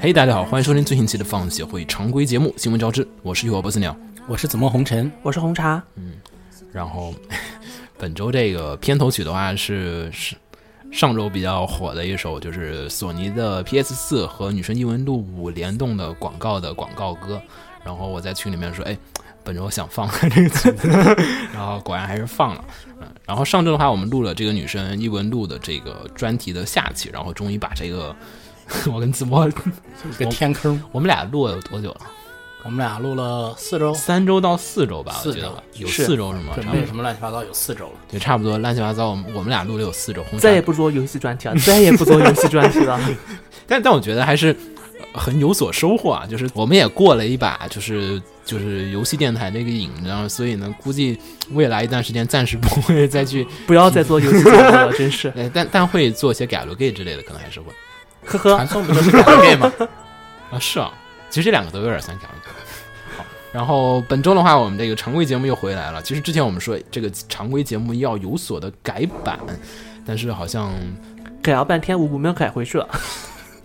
嘿，大家好，欢迎收听最新期的放协会常规节目《新闻招之》，我是浴火波斯鸟，我是紫梦红尘，我是红茶。嗯，然后 本周这个片头曲的话是是上周比较火的一首，就是索尼的 PS 四和女神异闻录五联动的广告的广告歌。然后我在群里面说，哎。本周想放这个曲子，然后果然还是放了。嗯，然后上周的话，我们录了这个女生异闻录的这个专题的下期，然后终于把这个 我跟子墨 个天坑，我们俩录了有多久了？我们俩录了四周，三周到四周吧，我觉得有四周是吗？准备什么乱七八糟有四周了，对，差不多乱七八糟。我们我们俩录了有四周，再也不做游戏专题了，再也不做游戏专题了。但但我觉得还是。很有所收获啊！就是我们也过了一把，就是就是游戏电台那个瘾，然后所以呢，估计未来一段时间暂时不会再去，不要再做游戏节目了，真是。但但会做一些改 gay 之类的，可能还是会。呵呵，传送不就是改 log 吗？啊，是啊，其实这两个都有点像改 log。好，然后本周的话，我们这个常规节目又回来了。其实之前我们说这个常规节目要有所的改版，但是好像改了半天，我没有改回去了。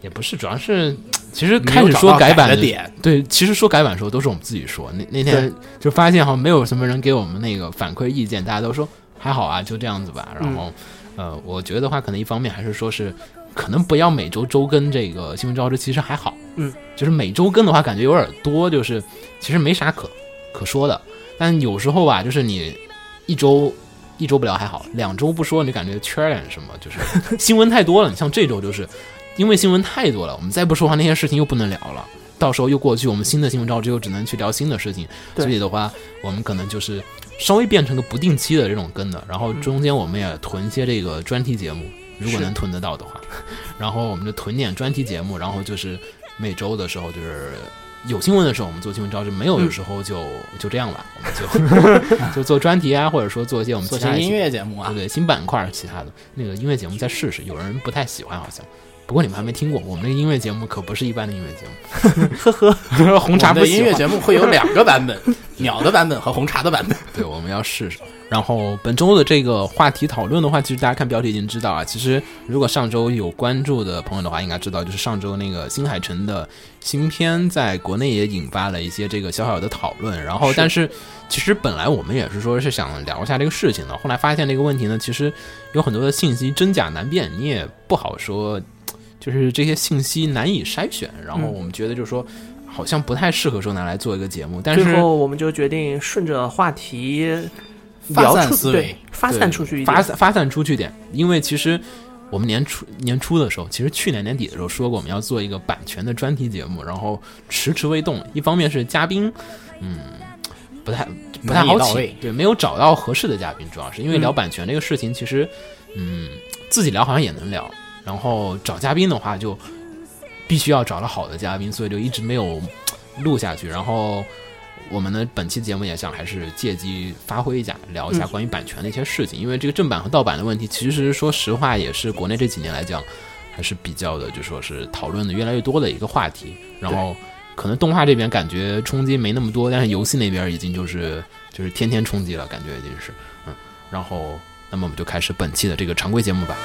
也不是，主要是其实开始说改版的点，对，其实说改版的时候都是我们自己说。那那天就发现好像没有什么人给我们那个反馈意见，大家都说还好啊，就这样子吧。然后，呃，我觉得的话，可能一方面还是说是可能不要每周周更这个新闻招之，其实还好。嗯，就是每周更的话，感觉有点多，就是其实没啥可可说的。但有时候吧，就是你一周一周不聊还好，两周不说，你感觉缺点什么，就是 新闻太多了。你像这周就是。因为新闻太多了，我们再不说话，那些事情又不能聊了。到时候又过去，我们新的新闻招之又只能去聊新的事情。所以的话，我们可能就是稍微变成个不定期的这种更的。然后中间我们也囤一些这个专题节目，如果能囤得到的话。然后我们就囤点专题节目，然后就是每周的时候，就是有新闻的时候我们做新闻招致，没有的时候就就这样吧，我们就 就做专题啊，或者说做一些我们其他音乐节目啊，对对，新板块其他的那个音乐节目再试试。有人不太喜欢，好像。不过你们还没听过，我们那个音乐节目可不是一般的音乐节目。呵呵，红茶的音乐节目会有两个版本，鸟的版本和红茶的版本。对，我们要试试。然后本周的这个话题讨论的话，其实大家看标题已经知道啊。其实如果上周有关注的朋友的话，应该知道，就是上周那个新海诚的新片在国内也引发了一些这个小小的讨论。然后，但是其实本来我们也是说是想聊一下这个事情的，后来发现这个问题呢，其实有很多的信息真假难辨，你也不好说。就是这些信息难以筛选，然后我们觉得就是说，好像不太适合说拿来做一个节目。但是最后我们就决定顺着话题发散思维，发散出去一点，发散发散出去点。因为其实我们年初年初的时候，其实去年年底的时候说过我们要做一个版权的专题节目，然后迟迟未动。一方面是嘉宾，嗯，不太不太好请，对，没有找到合适的嘉宾，主要是因为聊版权这个事情，其实嗯，自己聊好像也能聊。然后找嘉宾的话，就必须要找到好的嘉宾，所以就一直没有录下去。然后我们的本期节目也想还是借机发挥一下，聊一下关于版权的一些事情。因为这个正版和盗版的问题，其实说实话也是国内这几年来讲还是比较的，就说是讨论的越来越多的一个话题。然后可能动画这边感觉冲击没那么多，但是游戏那边已经就是就是天天冲击了，感觉已经是嗯。然后那么我们就开始本期的这个常规节目吧。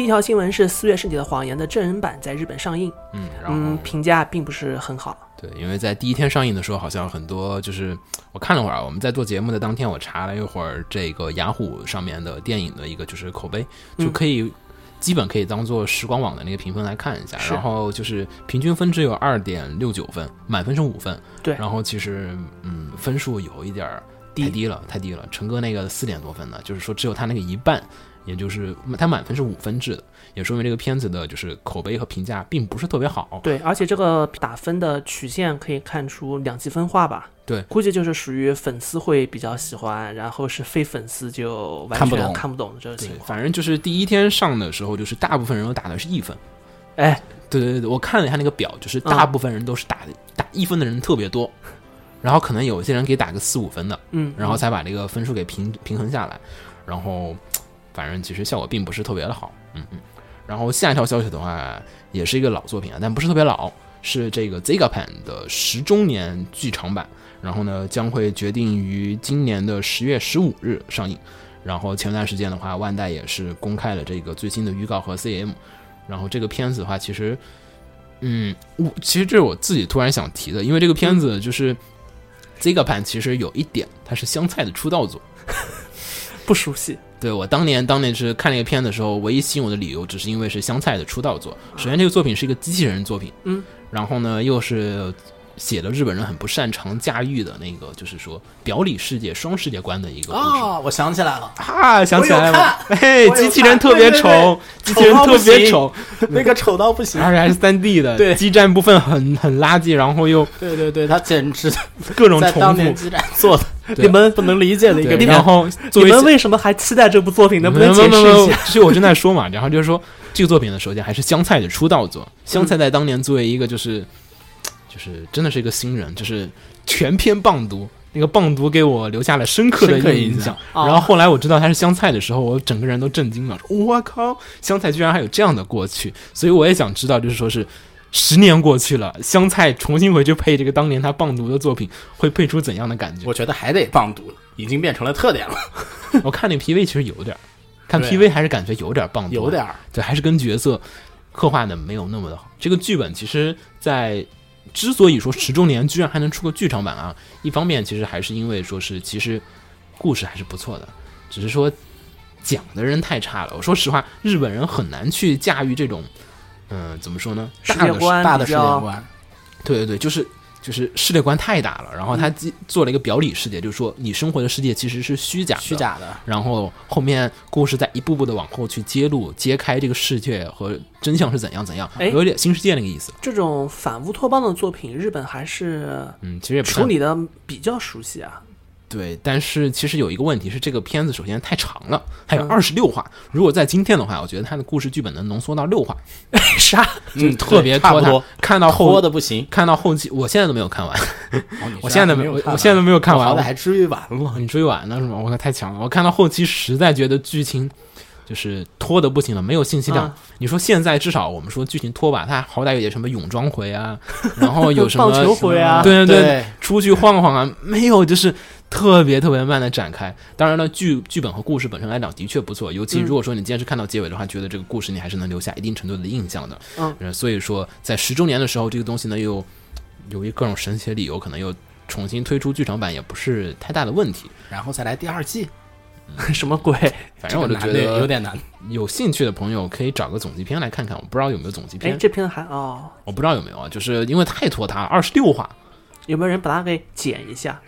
第一条新闻是四月圣体的谎言的真人版在日本上映，嗯，嗯，评价并不是很好。对，因为在第一天上映的时候，好像很多就是我看了会儿，我们在做节目的当天，我查了一会儿这个雅虎上面的电影的一个就是口碑，就可以基本可以当做时光网的那个评分来看一下。然后就是平均分只有二点六九分，满分是五分。对然后其实嗯，分数有一点儿太低低了，太低了。陈哥那个四点多分呢，就是说只有他那个一半，也就是它满分是五分制的，也说明这个片子的就是口碑和评价并不是特别好。对，而且这个打分的曲线可以看出两极分化吧？对估计就是属于粉丝会比较喜欢，然后是非粉丝就完全看不懂看不懂的这个情，况。反正就是第一天上的时候，就是大部分人都打的是一分。哎，对对对，我看了一下那个表，就是大部分人都是打的、打一分的人特别多，然后可能有些人给打个四五分的，嗯，然后才把这个分数给平平衡下来，然后反正其实效果并不是特别的好，嗯嗯。然后下一条消息的话，也是一个老作品啊，但不是特别老，是这个 Zigapan 的十周年剧场版，然后呢将会决定于今年的十月十五日上映。然后前段时间的话，万代也是公开了这个最新的预告和 CM。然后这个片子的话，其实，嗯，我其实这是我自己突然想提的，因为这个片子就是。Zigapan 其实有一点，它是香菜的出道作。不熟悉。对我当年当年是看那个片的时候，唯一吸引我的理由，只是因为是香菜的出道作。首先，这个作品是一个机器人作品，嗯，然后呢，又是写了日本人很不擅长驾驭的那个，就是说表里世界双世界观的一个故事。啊，我想起来了，啊，想起来了，我嘿，机器人特别丑，机器人特别丑，那个丑到不行。而且还是三 D 的，对基站部分很很垃圾，然后又对对对，他简直 各种重复，基站做的你们不能理解的一个然后你们为什么还期待这部作品？能不能没解释一下？所以我正在说嘛，然后就是说这个作品呢，首先还是香菜的出道作。香菜在当年作为一个就是就是真的是一个新人，就是全篇棒读，那个棒读给我留下了深刻的印象然后后来我知道他是香菜的时候，我整个人都震惊了，说我靠，香菜居然还有这样的过去。所以我也想知道，就是说是。十年过去了，香菜重新回去配这个当年他棒读的作品，会配出怎样的感觉？我觉得还得棒读了，已经变成了特点了，我看那 PV 其实有点儿，看 PV 还是感觉有点儿棒读，有点儿。对，还是跟角色刻画的没有那么的好。这个剧本其实，在之所以说十周年居然还能出个剧场版啊，一方面其实还是因为说是其实故事还是不错的，只是说讲的人太差了。我说实话，日本人很难去驾驭这种，嗯、怎么说呢？大的大的世界观，对对对，就是就是世界观太大了，然后他做了一个表里世界，就是说你生活的世界其实是虚假的，虚假的，然后后面故事在一步步的往后去揭露、揭开这个世界和真相是怎样怎样，哎有点新世界那个意思。这种反乌托邦的作品，日本还是嗯，其实也处理的比较熟悉啊。对，但是其实有一个问题是，这个片子首先太长了，还有嗯二十六话。如果在今天的话，我觉得它的故事剧本能浓缩到六话，啥？就嗯特别拖。看到拖后，的不行。看到后期，我现在都没有看完，我现在都没有，我现在都没有看完。我好歹我还追完了。你追完了是吗？我靠，太强了！我看到后期实在觉得剧情就是拖的不行了，没有信息量。啊你说现在至少我们说剧情拖吧，它好歹有点什么泳装回啊，然后有 什么棒球回啊对对对，出去晃晃啊，没有，就是特别特别慢的展开。当然了，剧剧本和故事本身来讲的确不错，尤其嗯如果说你今天是看到结尾的话，觉得这个故事你还是能留下一定程度的印象的。嗯呃，所以说在十周年的时候，这个东西呢又由于各种神奇的理由，可能又重新推出剧场版，也不是太大的问题。然后再来第二季，什么鬼？反正我就觉这个难的有点难。有兴趣的朋友可以找个总集篇来看看，我不知道有没有总集哎，篇，这片还哦，我不知道有没有啊，就是因为太拖沓，二十六话。有没有人把它给剪一下？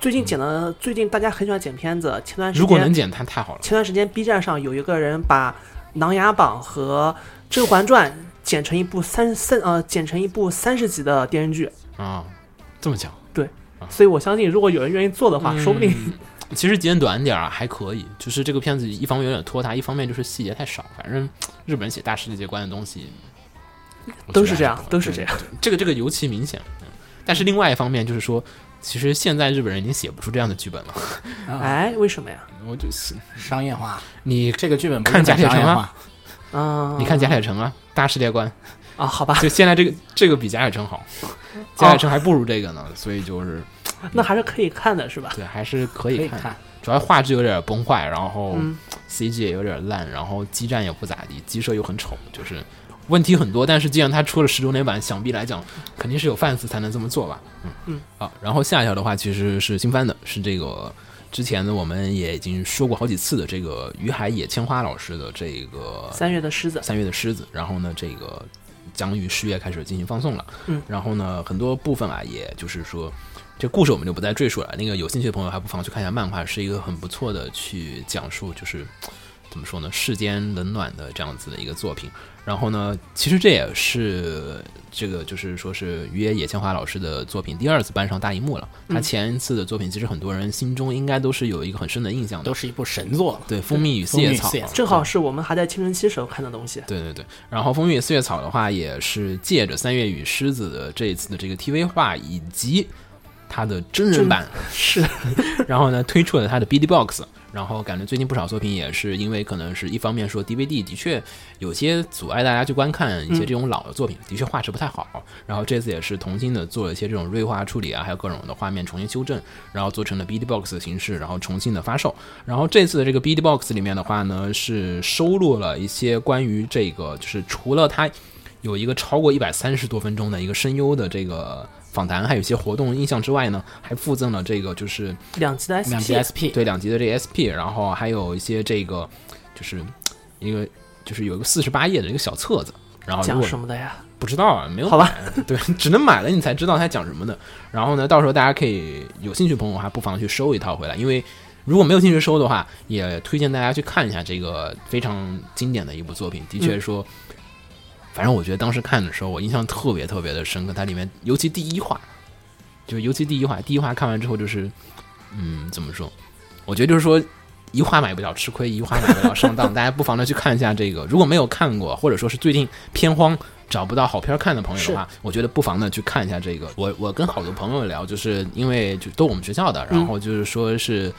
最近剪的，最近大家很喜欢剪片子。前段时间，如果能剪，它太好了。前段时间 B 站上有一个人把《琅琊榜》和《甄嬛传》剪成一部三三呃剪成一部三十集的电视剧，啊，这么讲对，所以我相信，如果有人愿意做的话，说不定嗯其实剪短点儿啊还可以，就是这个片子一方面有点拖沓，一方面就是细节太少。反正日本人写大世界观的东西我都是这样都是这样。这个这个尤其明显。嗯但是另外一方面就是说，其实现在日本人已经写不出这样的剧本了。啊，哎，为什么呀？我就是商业化，你这个剧本不看贾很铁城啊商业化，嗯，你看贾铁城啊，大世界观，啊，好吧，就现在这个这个比贾铁城好，贾铁城还不如这个呢，所以就是 那还是可以看的，是吧？对还是可以看。主要画质有点崩坏，然后嗯，CG 也有点烂，然后基站也不咋地，机设又很丑，就是问题很多。但是既然他出了十周年版，想必来讲肯定是有 fans 才能这么做吧。嗯嗯，好，然后下一条的话其实是新番的，是这个之前呢，我们也已经说过好几次的这个于海野千花老师的这个三月的狮子，三月的狮子，然后呢，这个将于十月开始进行放送了。嗯，然后呢，很多部分啊，也就是说，这故事我们就不再赘述了。那个有兴趣的朋友还不妨去看一下漫画，是一个很不错的去讲述，就是怎么说呢，世间冷暖的这样子的一个作品。然后呢，其实这也是这个就是说是于野野千华老师的作品第二次搬上大荧幕了。他嗯前一次的作品，其实很多人心中应该都是有一个很深的印象的都，是一部神作。对《蜂蜜与四叶草》与四叶草正好是我们还在青春期时候看的东西。对对对，然后《蜂蜜与四叶草》的话，也是借着三月与狮子的这一次的这个 TV 化以及它的真人版，是，然后呢推出了它的 BD Box。然后感觉最近不少作品也是因为可能是一方面说 DVD 的确有些阻碍大家去观看一些这种老的作品，的确画质不太好。然后这次也是重新的做了一些这种锐化处理啊，还有各种的画面重新修正，然后做成了 BD Box 的形式，然后重新的发售。然后这次的这个 BD Box 里面的话呢，是收录了一些关于这个，就是除了它有一个超过一百三十多分钟的一个声优的这个访谈，还有一些活动印象之外呢，还附赠了这个就是两集的 SP，对两集的这个 SP，然后还有一些这个就是一个就是有一个四十八页的一个小册子，然后讲什么的呀？不知道啊，没有好吧买，对，只能买了你才知道它讲什么的。然后呢，到时候大家可以有兴趣的朋友还不妨去收一套回来，因为如果没有兴趣收的话，也推荐大家去看一下这个非常经典的一部作品。的确说，反正我觉得当时看的时候，我印象特别特别的深刻。它里面尤其第一话，就尤其第一话，第一话看完之后就是，嗯，怎么说？我觉得就是说。一话买不了吃亏，一话买不了上当。大家不妨的去看一下这个，如果没有看过，或者说是最近偏荒找不到好片儿看的朋友的话，我觉得不妨呢去看一下这个。我我跟好多朋友聊，就是因为就都我们学校的，然后就是说是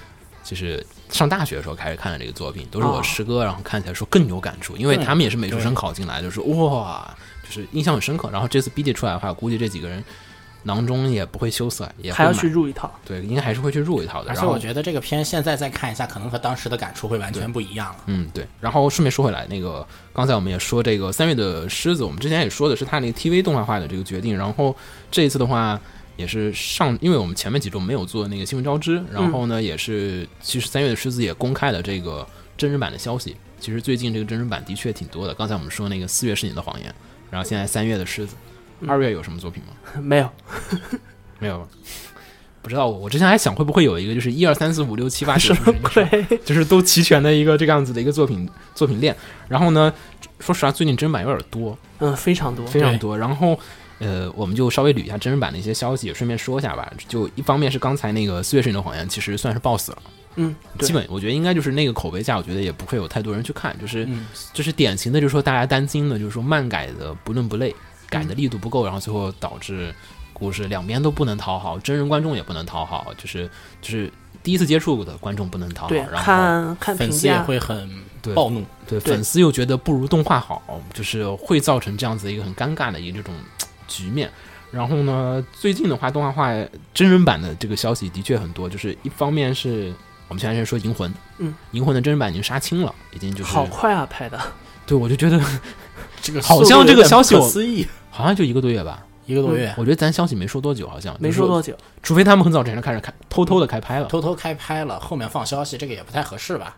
就是上大学的时候开始看的这个作品，都是我哦师哥，然后看起来说更有感触，因为他们也是美术生考进来，就是哇，就是印象很深刻。然后这次 BD 出来的话，估计这几个人囊中也不会羞涩，也还要去入一套。对，应该还是会去入一套的。而且我觉得这个片现在再看一下，可能和当时的感触会完全不一样了。嗯，对。然后顺便说回来，那个刚才我们也说这个三月的狮子，我们之前也说的是他那个 TV 动画化的这个决定。然后这一次的话，也是上，因为我们前面几周没有做那个新闻招知，然后呢，也是其实三月的狮子也公开了这个真人版的消息。其实最近这个真人版的确挺多的。刚才我们说那个四月是你的谎言，然后现在三月的狮子，二月有什么作品吗？没有，没有吧。不知道，我之前还想会不会有一个就是一二三四五六七八九什么十鬼？就是都齐全的一个这个样子的一个作品作品链。然后呢，说实话，最近真人版有点多，嗯，非常多。非常多。然后，呃，我们就稍微捋一下真人版的一些消息，也顺便说一下吧。就一方面是刚才那个《四月是你的谎言》，其实算是爆死了，嗯，基本我觉得应该就是那个口碑下，我觉得也不会有太多人去看，就是嗯，就是典型的，就是说大家担心的，就是说漫改的不伦不类，改的力度不够，然后最后导致故事两边都不能讨好，真人观众也不能讨好，就是就是第一次接触的观众不能讨好，对，然后看看评粉丝也价，会很对。暴怒。对。对粉丝又觉得不如动画好，就是会造成这样子一个很尴尬的一个这种局面。然后呢，最近的话，动画化真人版的这个消息的确很多，就是一方面是我们前段时间说《银魂》，嗯，《银魂》的真人版已经杀青了，已经就是好快啊，拍的。对我就觉得 这个好像这个消息我不可思议，好像就一个多月吧，一个多月我觉得咱消息没说多久，好像没说多久，除非他们很早之前就开始开偷偷的开拍了，偷偷开拍了，后面放消息，这个也不太合适吧？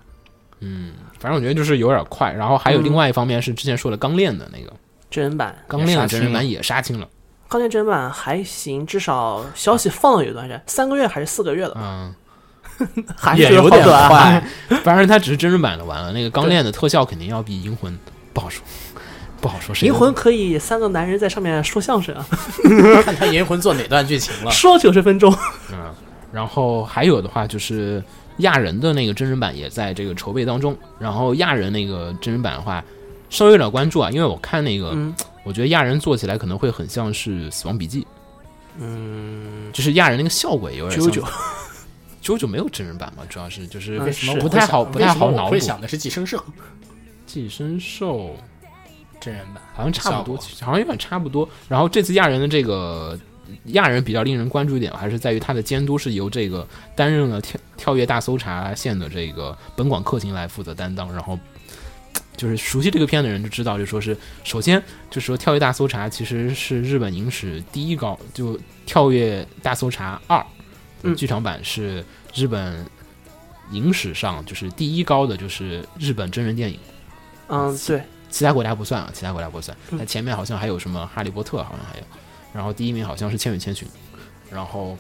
嗯反正我觉得就是有点快。然后还有嗯另外一方面是之前说的钢炼的那个真人版，钢炼真人版也杀青了，钢炼真人版还行，至少消息放了有一段时间，三个月还是四个月了，嗯，还是有点。快。反正它只是真人版的完了，那个钢炼的特效肯定要比银魂不好说，不好说。谁银魂可以三个男人在上面说相声啊，看他银魂做哪段剧情了？说九十分钟。嗯，然后还有的话就是亚人的那个真人版也在这个筹备当中，然后亚人那个真人版的话稍微有点关注啊，因为我看那个，嗯我觉得亚人做起来可能会很像是《死亡笔记》，嗯，就是亚人那个效果也有点像九九。九九没有真人版嘛，主要是就是嗯为什么不太好不太好脑补。会想的是寄生兽 寄生兽真人版，好像差不多，好像有点差不多。然后这次亚人的这个亚人比较令人关注一点，还是在于他的监督是由这个担任了跳跳跃大搜查线的这个本广克勤来负责担当。然后就是熟悉这个片的人就知道，就说是首先就是说跳跃大搜查其实是日本影史第一高，就跳跃大搜查二，嗯剧场版是日本影史上就是第一高的就是日本真人电影，嗯，对，其他国家不算啊，其他国家不算。嗯那前面好像还有什么《哈利波特》，好像还有，然后第一名好像是《千与千寻》，然后，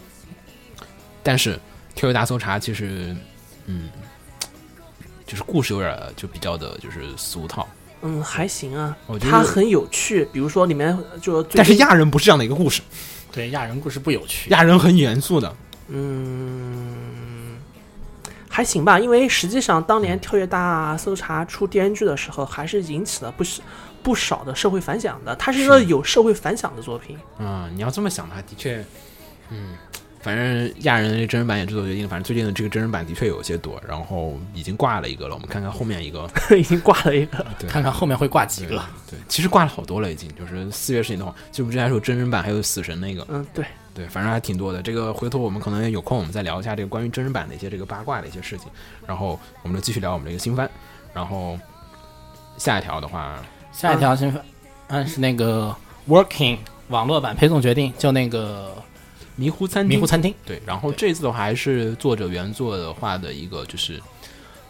但是《跳跃大搜查》其实，嗯，就是故事有点就比较的就是俗套，嗯，还行啊我，觉得它很有趣。比如说里面就但是亚人不是这样的一个故事，对亚人故事不有趣，亚人很严肃的，嗯，还行吧，因为实际上当年《跳跃大搜查》出电视剧的时候，还是引起了不少不少的社会反响的。它是一个有社会反响的作品。嗯，你要这么想的话，的确，嗯，反正亚人的真人版也制作决定，反正最近的这个真人版的确有些多，然后已经挂了一个了，我们看看后面一个，已经挂了一个，对看看后面会挂几个。对，其实挂了好多了，已经就是四月事情的话，就我们之前说真人版还有死神那个，嗯，对，对，反正还挺多的。这个回头我们可能有空我们再聊一下这个关于真人版的一些这个八卦的一些事情，然后我们就继续聊我们这个新番，然后下一条的话，下一条新番，嗯，是那个 Working 网络版配送决定，就那个迷糊餐厅迷糊，餐厅，对，然后这次的话还是作者原作的画的一个就是。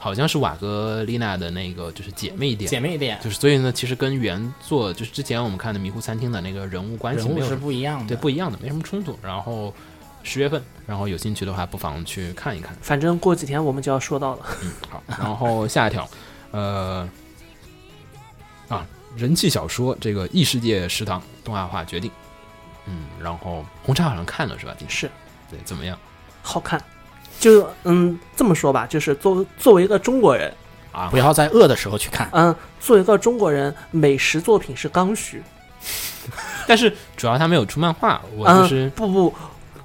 好像是瓦格丽娜的那个就是姐妹店，姐妹店，就是所以呢，其实跟原作就是之前我们看的《迷糊餐厅》的那个人物关系是不一样的。对不一样的，没什么冲突。然后十月份，然后有兴趣的话不妨去看一看。反正过几天我们就要说到了。嗯，好。然后下一条，呃，啊，人气小说这个异世界食堂动画化决定，嗯，然后红茶好像看了是吧？你是对，怎么样好看，就嗯这么说吧，就是作作为一个中国人，啊不？要在饿的时候去看。嗯，作为一个中国人，美食作品是刚需。但是主要他没有出漫画，我嗯，就是、不不，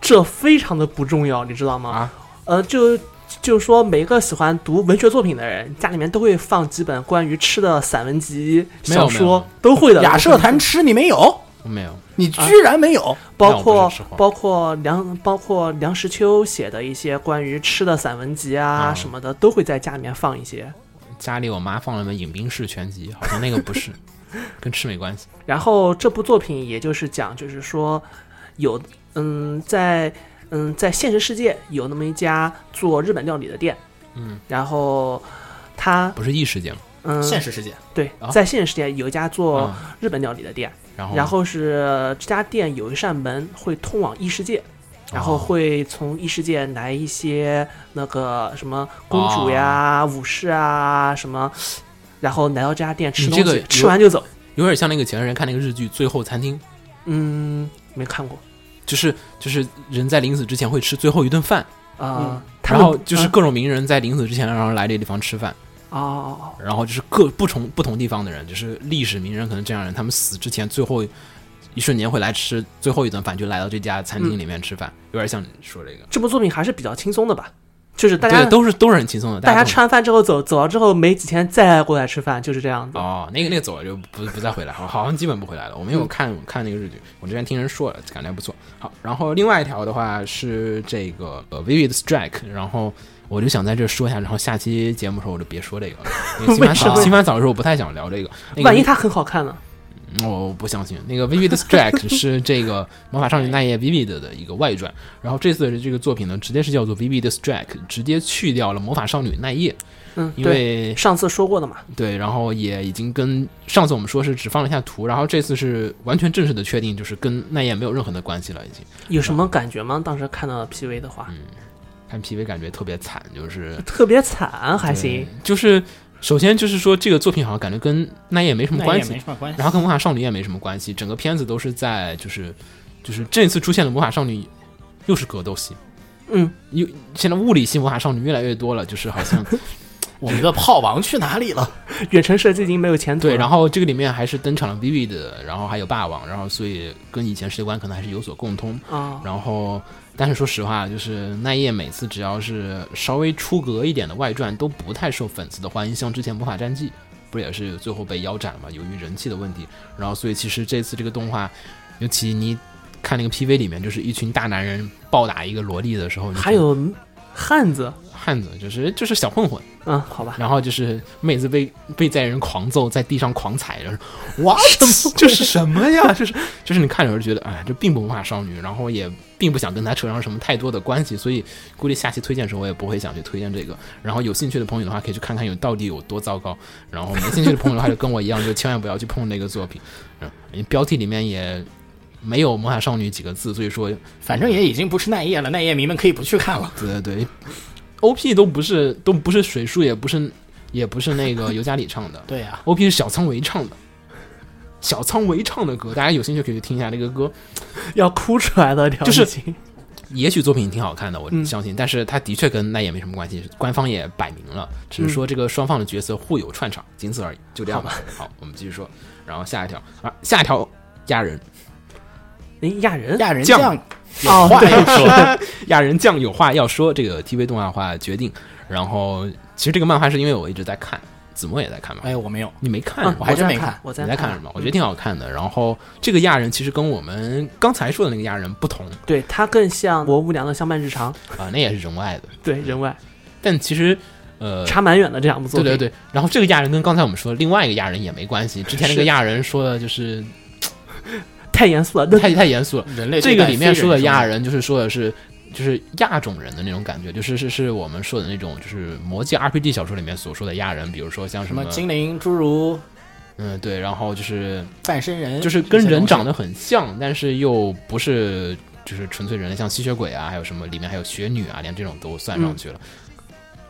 这非常的不重要，你知道吗？啊，呃，就就是说，每一个喜欢读文学作品的人，家里面都会放几本关于吃的散文集、小说，都会的。雅舍谈吃你没有？我没有。你居然没有？包括包括梁包括梁实秋写的一些关于吃的散文集啊啊。什么的，都会在家里面放一些。家里我妈放了本《饮冰室全集》，好像那个不是，跟吃没关系。然后这部作品也就是讲，就是说有嗯，在嗯在现实世界有那么一家做日本料理的店，嗯，然后他不是异世界吗？嗯现实世界。对啊，在现实世界有一家做啊。日本料理的店，然后然后是这家店有一扇门会通往异世界。然后哦。会从异世界来一些那个什么公主呀、武士啊什么，然后来到这家店吃东西，这个吃完就走。有点像那个前段时间看那个日剧《最后餐厅》，嗯，没看过。就是就是人在临死之前会吃最后一顿饭，啊。他然后就是各种名人在临死之前然后来这个地方吃饭，哦，然后就是各不同不同地方的人，就是历史名人可能这样的人，他们死之前最后一瞬间会来吃最后一顿饭，就来到这家餐厅里面吃饭，有点像你说这个。这部作品还是比较轻松的吧？就是大家对，都是都是很轻松的，大家吃完饭之后走，走了之后没几天再过来吃饭，就是这样子。哦，那个那个走了就不不再回来，好好像基本不回来了。我没有看、看那个日剧，我之前听人说了，感觉还不错。好，然后另外一条的话是这个呃 Vivid Strike，然后我就想在这说一下，然后下期节目的时候我就别说这个了，因为新番早新番早的时候我不太想聊这个。那个万一它很好看呢？嗯我不相信，那个 Vivid Strike 是这个魔法少女奈叶 Vivid 的一个外传，然后这次的这个作品呢，直接是叫做 Vivid Strike，直接去掉了魔法少女奈叶，嗯，因对，为上次说过的嘛。对，然后也已经跟上次我们说是只放了一下图，然后这次是完全正式的确定，就是跟奈叶没有任何的关系了，已经。有什么感觉吗？当时看到 PV 的话，看 PV 感觉特别惨，就是 特别惨，还行。就是首先就是说这个作品好像感觉跟奈叶没什么关系那也没，什么关系。然后跟魔法少女也没什么关系，整个片子都是在就是就是这次出现的魔法少女又是格斗系，嗯，又现在物理系魔法少女越来越多了，就是好像 我们的炮王去哪里了？远程射击已经没有前途。对，然后这个里面还是登场了 Vivid，然后还有霸王，然后所以跟以前世界观可能还是有所共通。啊，然后，但是说实话，就是奈叶每次只要是稍微出格一点的外传，都不太受粉丝的欢迎。像之前《魔法战记》，不也是最后被腰斩了嘛？由于人气的问题。然后，所以其实这次这个动画，尤其你看那个 PV 里面，就是一群大男人暴打一个萝莉的时候，还有汉子，汉子，就是就是小混混，嗯，好吧，然后就是妹子被被在人狂揍，在地上狂踩，然 后哇，这是什么呀？就是就是你看着就觉得，哎，这并不魔法少女，然后也并不想跟她扯上什么太多的关系，所以估计下期推荐的时候我也不会想去推荐这个。然后有兴趣的朋友的话，可以去看看有到底有多糟糕。然后没兴趣的朋友的话，就跟我一样，就千万不要去碰那个作品。嗯，标题里面也没有魔法少女几个字，所以说反正也已经不是奈叶了，奈叶迷们可以不去看了。对对对，OP 都不是都不是水树，也不是也不是那个 尤加里唱的对呀、，OP 是小仓唯唱的。小仓唯唱的歌，大家有兴趣可以去听一下这个歌。要哭出来的，就是 也许作品挺好看的，我嗯。相信，但是它的确跟那也没什么关系，官方也摆明了，只是说这个双方的角色互有串场，仅此而已，就这样吧。好，我们继续说，然后下一条啊，下一条亚人，诶，亚人，亚人酱酱哦，话要说，亚人酱有话要说，这个 TV 动画化决定。然后其实这个漫画是因为我一直在看，子墨也在看嘛，哎，我没有，你没看嗯？我还真没看我在你在看什么？我觉得挺好看的。然后这个亚人其实跟我们刚才说的那个亚人不同对他更像国无良的相伴日常，啊，那也是人外的，对人外但其实呃，差蛮远的这两部作品。对对对，然后这个亚人跟刚才我们说的另外一个亚人也没关系。之前那个亚人说的就是太严肃了。那 太太严肃了，人类这个里面说的亚人人就是说的是就是亚种人的那种感觉，就是是是我们说的那种就是魔界 RPG 小说里面所说的亚人，比如说像什么什么精灵、侏儒、嗯对，然后就是半身人，就是跟人长得得很像，但是又不是就是纯粹人类，像吸血鬼啊，还有什么里面还有雪女啊，连这种都算上去了。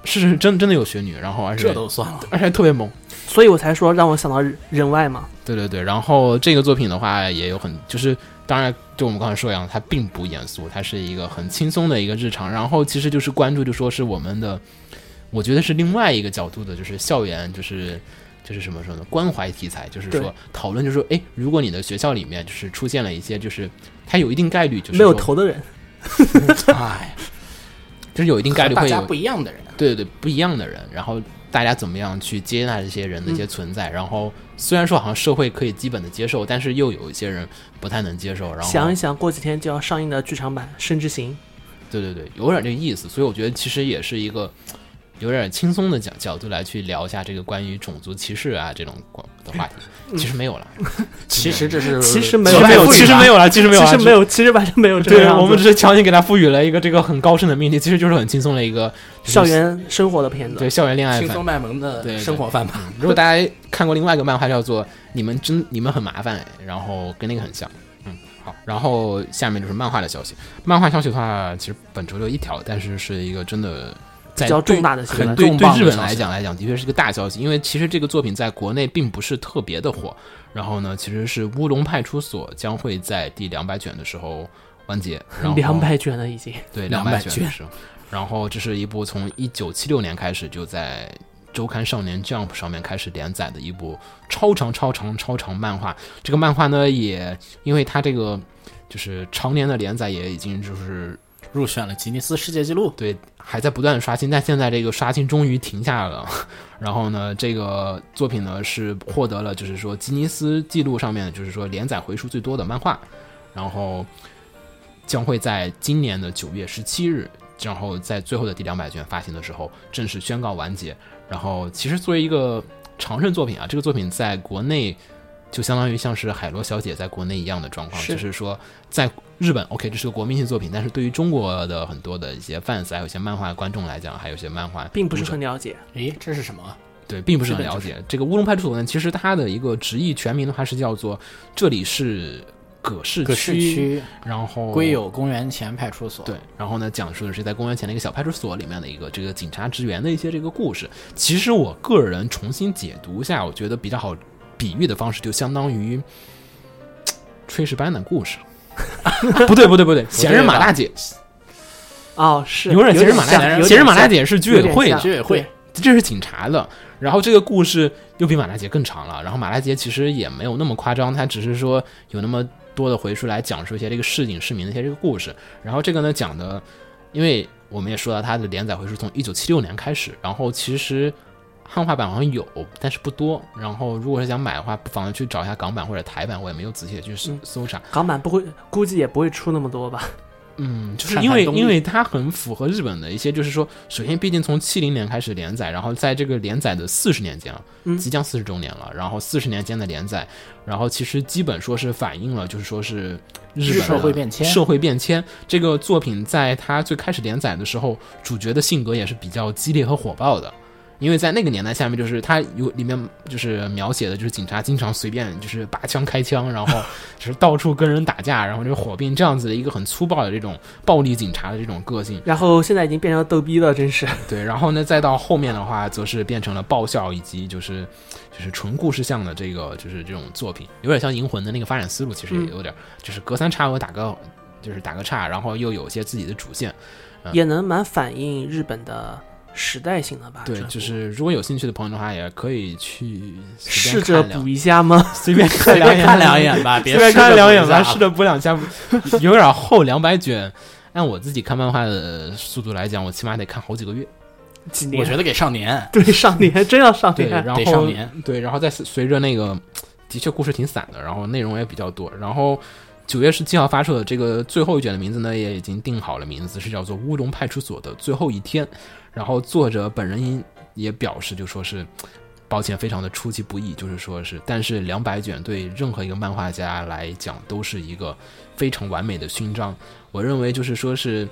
是是真真的有雪女，然后而且这都算了。而且特别萌。所以我才说让我想到人外嘛。对对对，然后这个作品的话也有很就是，当然就我们刚才说一样，它并不严肃，它是一个很轻松的一个日常。然后其实就是关注，就说是我们的，我觉得是另外一个角度的，就是校园，就是就是什么说呢，关怀题材，就是说讨论，就是说，哎，如果你的学校里面就是出现了一些，就是它有一定概率就是没有头的人，哎，就是有一定概率会有大家不一样的人，对对对，不一样的人，然后大家怎么样去接纳这些人的一些存在？然后虽然说好像社会可以基本的接受，但是又有一些人不太能接受。然后想一想，过几天就要上映的剧场版《生之行》，对对对，有点这个意思。所以我觉得其实也是一个有点轻松的角角度来去聊一下这个关于种族歧视啊这种的话题。其实没有了，其实这是 其实没有其实没有，其实没有了，其实没有，其实没有，其实完全没有这个对。我们只是强行给他赋予了一个这个很高深的命题，其实就是很轻松的一个就是校园生活的片子对。校园恋爱番轻松。卖萌的对生活范吧。如果大家看过另外一个漫画叫做《你们真你们很麻烦》，然后跟那个很像。嗯，好，然后下面就是漫画的消息。漫画消息的话，其实本周就一条，但是是一个真的在比较重大的新闻很对重对日本来讲来讲，的确是个大消息。因为其实这个作品在国内并不是特别的火。然后呢，其实是《乌龙派出所》将会在第两百卷的时候完结。两百卷了已经，对，200两百卷卷的时候，然后这是一部从一九七六年开始就在周刊少年 Jump 上面开始连载的一部超长、超长、超长漫画。这个漫画呢，也因为它这个就是常年的连载，也已经就是入选了吉尼斯世界纪录，对还在不断刷新，但现在这个刷新终于停下了。然后呢，这个作品呢是获得了就是说吉尼斯纪录上面就是说连载回数最多的漫画，然后将会在今年的九月十七日，然后在最后的第两百卷发行的时候正式宣告完结。然后其实作为一个常胜作品啊，这个作品在国内。就相当于像是海螺小姐在国内一样的状况，是就是说在日本，OK，这是个国民性作品，但是对于中国的很多的一些 fans，还有一些漫画观众来讲，还有一些漫画并不是很了解。诶，这是什么？对，并不是很了解这个乌龙派出所呢。其实它的一个直译全名的话是叫做“这里是葛饰葛饰区然后归有公园前派出所。对，然后呢，讲述的是在公元前的一个小派出所里面的一个这个警察职员的一些这个故事。其实我个人重新解读一下，我觉得比较好比喻的方式，就相当于 炊事班的故事。不对，不对，不对，闲人马大姐，哦，是有点闲人马大姐，闲人马大姐是居委会的居委会这是警察的。然后这个故事又比马大姐更长了。然后马大姐其实也没有那么夸张，她只是说有那么多的回数来讲述一些这个市井市民的一些这个故事。然后这个呢讲的，因为我们也说到它的连载回数从一九七六年开始，然后其实汉化版好像有，但是不多。然后如果是想买的话，不妨去找一下港版或者台版，我也没有仔细的去搜嗯搜查。港版不会，估计也不会出那么多吧？嗯，就是因为因为它很符合日本的一些，就是说，首先毕竟从七零年开始连载，然后在这个连载的四十年间啊，嗯即将四十周年了，然后四十年间的连载，然后其实基本说是反映了，就是说是日本社会变迁社会变迁这个作品在它最开始连载的时候，主角的性格也是比较激烈和火爆的。因为在那个年代下面，就是它有里面就是描写的，就是警察经常随便就是拔枪开枪，然后就是到处跟人打架，然后就是火并这样子的一个很粗暴的这种暴力警察的这种个性。然后现在已经变成逗逼了，真是。对，然后呢，再到后面的话，则是变成了爆笑以及就是就是纯故事向的这个就是这种作品，有点像《银魂》的那个发展思路，其实也有点、就是隔三差五打个就是打个岔，然后又有一些自己的主线。也能蛮反映日本的时代性的吧？对就是如果有兴趣的朋友的话，也可以去试着补一下吗？随便看两眼，看两眼吧，别随便看两眼吧，试试着补两下，有点厚，两百卷。按我自己看漫画的速度来讲，我起码得看好几个月。几年？我觉得给上年，对上年真要上对，年，然后上年对，然后再随着那个，的确故事挺散的，然后内容也比较多。然后九月十七号发售的这个最后一卷的名字呢，也已经定好了名字，是叫做《乌龙派出所的最后一天》。然后作者本人也表示，就说是抱歉，非常的出其不意，就是说是，但是两百卷对任何一个漫画家来讲都是一个非常完美的勋章。我认为就是说是。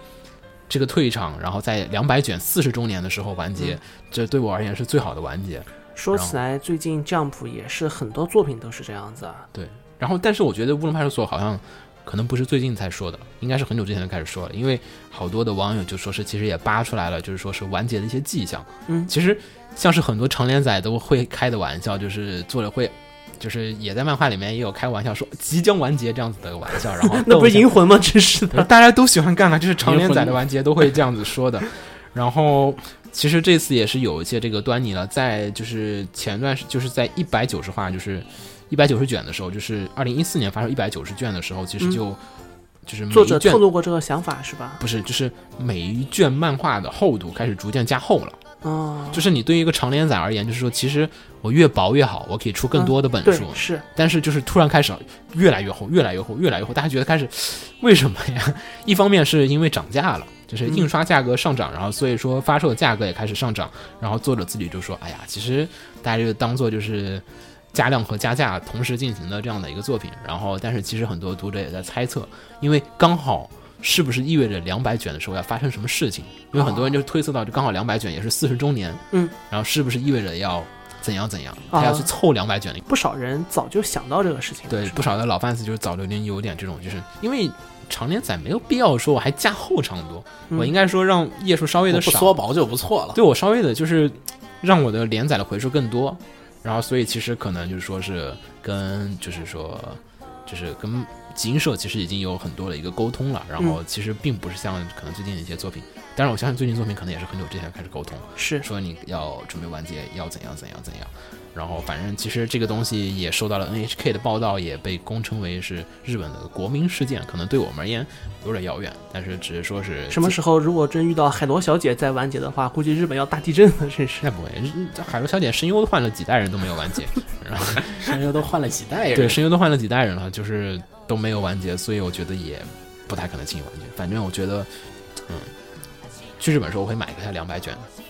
这个退场，然后在两百卷四十周年的时候完结，这对我而言是最好的完结。说起来，最近 Jump 也是很多作品都是这样子啊。对，然后但是我觉得乌龙派出所好像可能不是最近才说的，应该是很久之前就开始说了，因为好多的网友就说是其实也扒出来了，就是说是完结的一些迹象。嗯其实像是很多长连载都会开的玩笑，就是作者会。就是也在漫画里面也有开玩笑说即将完结这样子的玩笑，然后 那不是银魂吗？真是的。大家都喜欢干了，就是长连载的完结都会这样子说的。然后其实这次也是有一些这个端倪了，在就是前段时就是在一百九十话，就是一百九十卷的时候，就是二零一四年发售一百九十卷的时候，其实就、就是作者透露过这个想法是吧？不是，就是每一卷漫画的厚度开始逐渐加厚了。哦，就是你对于一个长连载而言，就是说其实我越薄越好，我可以出更多的本对数。，是但是就是突然开始越来越厚，越来越厚，越来越厚，大家觉得开始为什么呀？一方面是因为涨价了，就是印刷价格上涨，然后所以说发售的价格也开始上涨，然后作者自己就说，哎呀，其实大家就当做就是加量和加价同时进行的这样的一个作品，然后但是其实很多读者也在猜测，因为刚好。是不是意味着两百卷的时候要发生什么事情？因为很多人就推测到，就刚好两百卷也是四十周年，嗯，然后是不是意味着要怎样怎样？啊他要去凑两百卷的不少人早就想到这个事情。对，不少的老 fans 就是早就已经有点这种，就是因为长连载没有必要说我还加厚长度，嗯我应该说让页数稍微的不少，缩薄就不错了。对我稍微的就是让我的连载的回数更多，然后所以其实可能就是说是跟就是说就是跟集英社其实已经有很多的一个沟通了，然后其实并不是像可能最近的一些作品，当然我相信最近作品可能也是很久之前开始沟通，是说你要准备完结，要怎样怎样怎样。然后反正其实这个东西也受到了 NHK 的报道，也被公称为是日本的国民事件，可能对我们而言有点遥远，但是只是说是什么时候如果真遇到海螺小姐再完结的话，估计日本要大地震了，真是。那不会，海螺小姐声优换了几代人都没有完结，然后声优都换了几代人，对声优都换了几代人了，就是都没有完结，所以我觉得也不太可能轻易完结。反正我觉得，嗯，去日本的时候我会买个它两百卷的，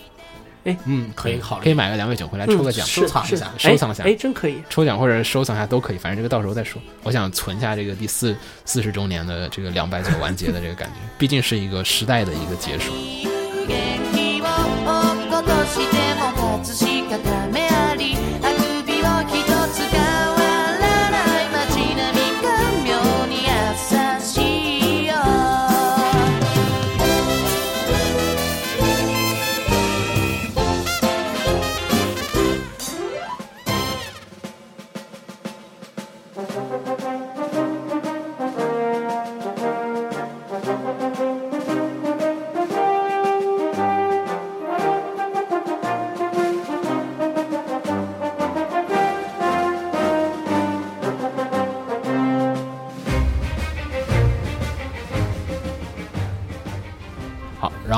嗯，可以考虑，可以买个两百九回来抽个奖，收藏一下收藏一下哎，哎真可以。抽奖或者收藏一下都可以，反正这个到时候再说。我想存下这个第四四十周年的这个两百九完结的这个感觉，毕竟是一个时代的一个结束。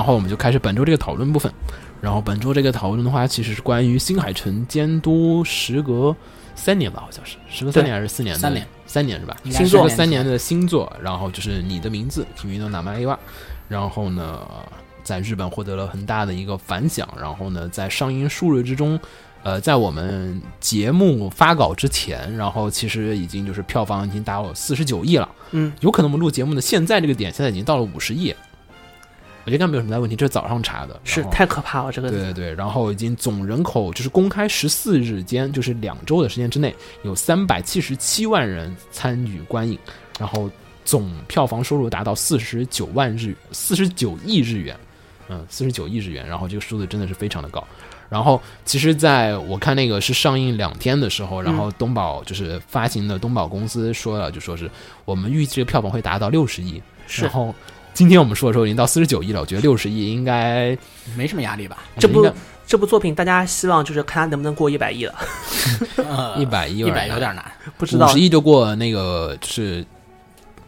后我们就开始本周这个讨论部分。然后本周这个讨论的话，其实是关于新海诚监督时隔三年吧，好像是时隔三年还是四年的三年三年是吧？应该星座说三年的星座，然后就是你的名字 Kimi no Nama wa，然后呢，在日本获得了很大的一个反响，然后呢，在上映数日之中。呃，在我们节目发稿之前，然后其实已经就是票房已经达到四十九亿了，嗯，有可能我们录节目的现在这个点，现在已经到了五十亿，我觉得应该没有什么大问题，这是早上查的，是太可怕了，这个对对对，然后已经总人口就是公开十四日间，就是两周的时间之内，有三百七十七万人参与观影，然后总票房收入达到四十九万日，四十九亿日元，嗯，四十九亿日元，然后这个数字真的是非常的高。然后，其实在我看那个是上映两天的时候，然后东宝就是发行的东宝公司说了，就说是我们预计这个票房会达到六十亿，然后今天我们说的时候已经到四十九亿了，我觉得六十亿应该没什么压力吧？这部这部作品，大家希望就是看它能不能过一百亿了，呃，一百亿一百有点难。不知道五十亿就过那个就是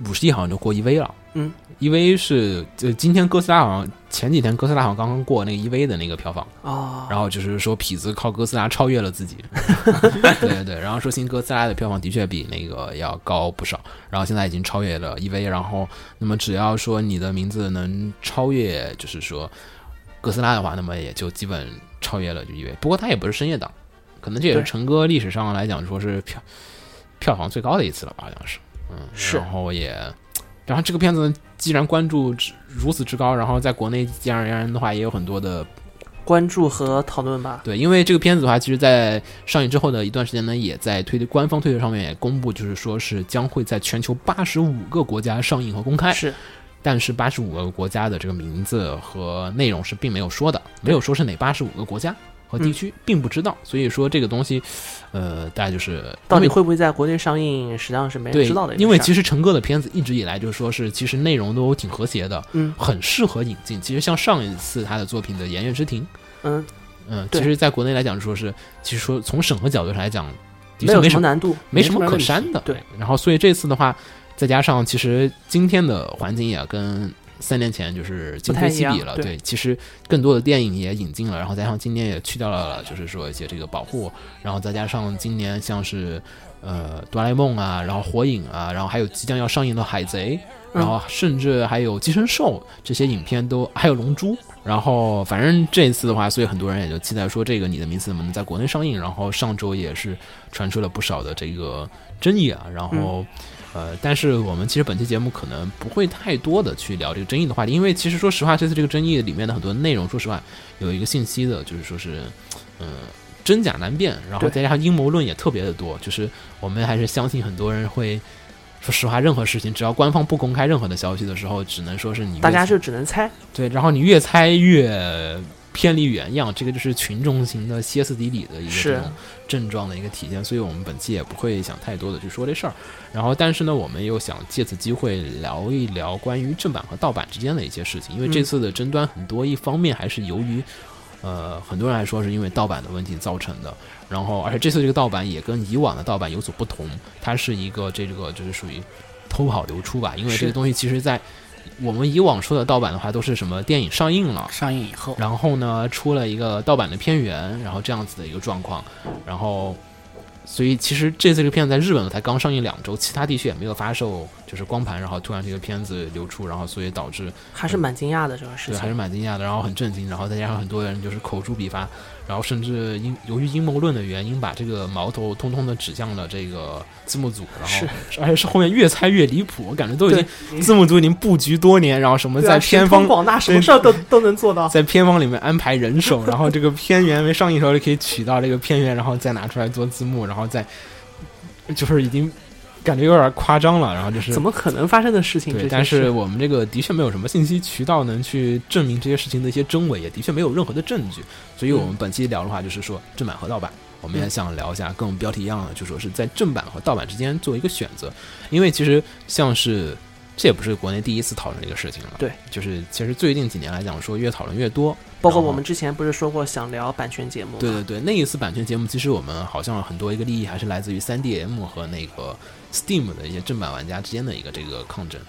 五十亿好像就过一 V 了。嗯，EV 是就今天哥斯拉好像前几天哥斯拉好像刚刚过那个 EV 的那个票房，哦，然后就是说痞子靠哥斯拉超越了自己，对 对对，然后说新哥斯拉的票房的确比那个要高不少，然后现在已经超越了 EV，然后那么只要说你的名字能超越，就是说哥斯拉的话，那么也就基本超越了就 EV，不过它也不是深夜档，可能这也是成哥历史上来讲说是票票房最高的一次了吧，好像是，嗯，是。然后也。然后这个片子既然关注之如此之高，然后在国内自然而然的话也有很多的关注和讨论吧。对，因为这个片子的话，其实，在上映之后的一段时间呢，也在推官方推特上面也公布，就是说是将会在全球八十五个国家上映和公开。是但是八十五个国家的这个名字和内容是并没有说的，没有说是哪八十五个国家和地区，并不知道。所以说这个东西，呃，大家就是到底会不会在国内上映，实际上是没人对知道的。因为其实陈哥的片子一直以来就是说是其实内容都挺和谐的，嗯很适合引进。其实像上一次他的作品的《颜悦之庭》，嗯，嗯，其实，在国内来讲，说是其实说从审核角度上来讲，的没有确没什么难度。没什么可删的。对，然后所以这次的话，再加上其实今天的环境也跟三年前就是今非昔比了。对，其实更多的电影也引进了，然后加上今年也去掉了，就是说一些这个保护，然后再加上今年像是呃哆啦 A 梦啊，然后火影啊，然后还有即将要上映的海贼。然后甚至还有《寄生兽》这些影片都还有《龙珠》，然后反正这一次的话，所以很多人也就期待说这个你的名字能不能在国内上映。然后上周也是传出了不少的这个争议啊，然后。呃，但是我们其实本期节目可能不会太多的去聊这个争议的话题，因为其实说实话，这次这个争议里面的很多内容，说实话有一个信息的，就是说是，嗯、真假难辨，然后再加上阴谋论也特别的多，就是我们还是相信很多人会，说实话，任何事情只要官方不公开任何的消息的时候，只能说是你大家就只能猜。对，然后你越猜越偏离原样，这个就是群众型的歇斯底里的一个这种症状的一个体现，所以我们本期也不会想太多的去说这事儿。然后，但是呢，我们又想借此机会聊一聊关于正版和盗版之间的一些事情，因为这嗯次的争端很多，一方面还是由于。呃，很多人来说是因为盗版的问题造成的，然后而且这次这个盗版也跟以往的盗版有所不同，它是一个这个就是属于偷跑流出吧，因为这个东西其实在我们以往说的盗版的话，都是什么电影上映了，上映以后，然后呢出了一个盗版的片源，然后这样子的一个状况，然后所以其实这次这个片子在日本才刚上映两周，其他地区也没有发售就是光盘，然后突然这个片子流出，然后所以导致还是蛮惊讶的这个事对，还是。蛮惊讶的，然后很震惊，然后再加上很多人就是口诛笔伐，然后甚至因由于阴谋论的原因，把这个矛头通通的指向了这个字幕组，然后 而且是后面越猜越离谱，我感觉都已经字幕组已经布局多年，然后什么在片方广大，什么事儿都 都能做到。在片方里面安排人手，然后这个片源没上映的时候就可以取到这个片源，然后再拿出来做字幕，然后再就是已经感觉有点夸张了，然后就是怎么可能发生的事情？这对，但是我们这个的确没有什么信息渠道能去证明这些事情的一些真伪，也的确没有任何的证据。所以我们本期聊的话，就是说正版和盗版，我们也想聊一下，跟我们标题一样的，就说是在正版和盗版之间做一个选择。因为其实像是这也不是国内第一次讨论这个事情了，对，就是其实最近几年来讲，说越讨论越多，包括我们之前不是说过想聊版权节目？对对对，那一次版权节目，其实我们好像很多一个利益还是来自于三 DM 和那个 Steam 的一些正版玩家之间的一个这个抗争。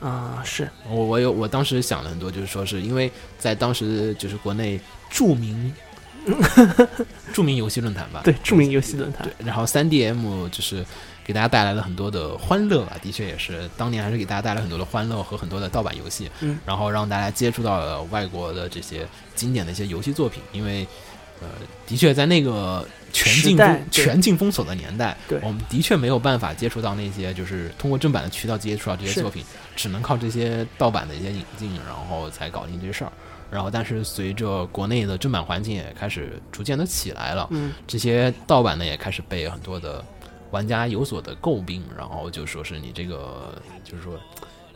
啊、是我我有我当时想了很多，就是说是因为在当时就是国内著名 著名游戏论坛吧，对著名游戏论坛对，然后三 DM 就是给大家带来了很多的欢乐吧，的确也是当年还是给大家带来很多的欢乐和很多的盗版游戏，嗯，然后让大家接触到了外国的这些经典的一些游戏作品，因为呃，的确在那个全境封全境封锁的年代，我们的确没有办法接触到那些就是通过正版的渠道接触到这些作品，只能靠这些盗版的一些引进，然后才搞定这事儿。然后，但是随着国内的正版环境也开始逐渐的起来了，嗯，这些盗版呢也开始被很多的玩家有所的诟病，然后就说是你这个就是说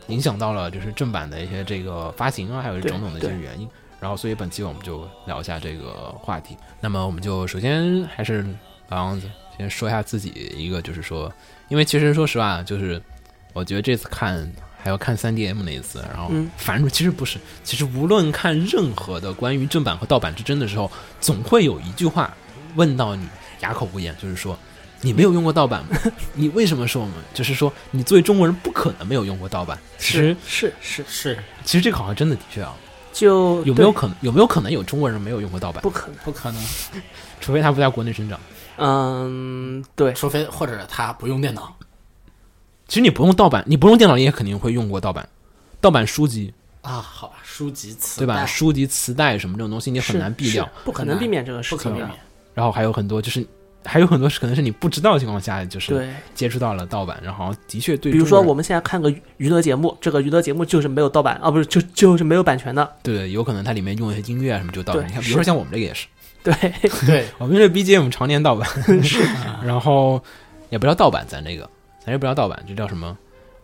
影响到了就是正版的一些这个发行啊，还有种种的一些原因。然后，所以本期我们就聊一下这个话题。那么，我们就首先还是老样子，先说一下自己一个，就是说，因为其实说实话，就是我觉得这次看还要看三 DM 那一次，然后嗯反正其实不是，其实无论看任何的关于正版和盗版之争的时候，总会有一句话问到你哑口无言，就是说。你没有用过盗版吗？你为什么说我们？就是说，你作为中国人不可能没有用过盗版。其实，是是，是其实这个好像真的的确啊，就有没有可能？有没有可能有中国人没有用过盗版？不可能？不可能，除非他不在国内生长。嗯，对，除非或者他不用电脑其实你不用盗版，你不用电脑，你也肯定会用过盗版。盗版书籍啊。好吧，书籍、磁对吧？书籍、磁带什么这种东西，你很难避掉。不可能避免这个事情的。不可避免。然后还有很多就是，还有很多是可能是你不知道的情况下，就是，接触到了盗版，然后的确对比如说我们现在看个娱乐节目，这个娱乐节目就是没有盗版啊，不是就就是没有版权的。对，有可能它里面用一些音乐啊什么就盗版。你看，比如说像我们这个也是，对，对，我们这 BGM 常年盗版，然后也不叫盗版，咱这个咱这不叫盗版，这叫什么？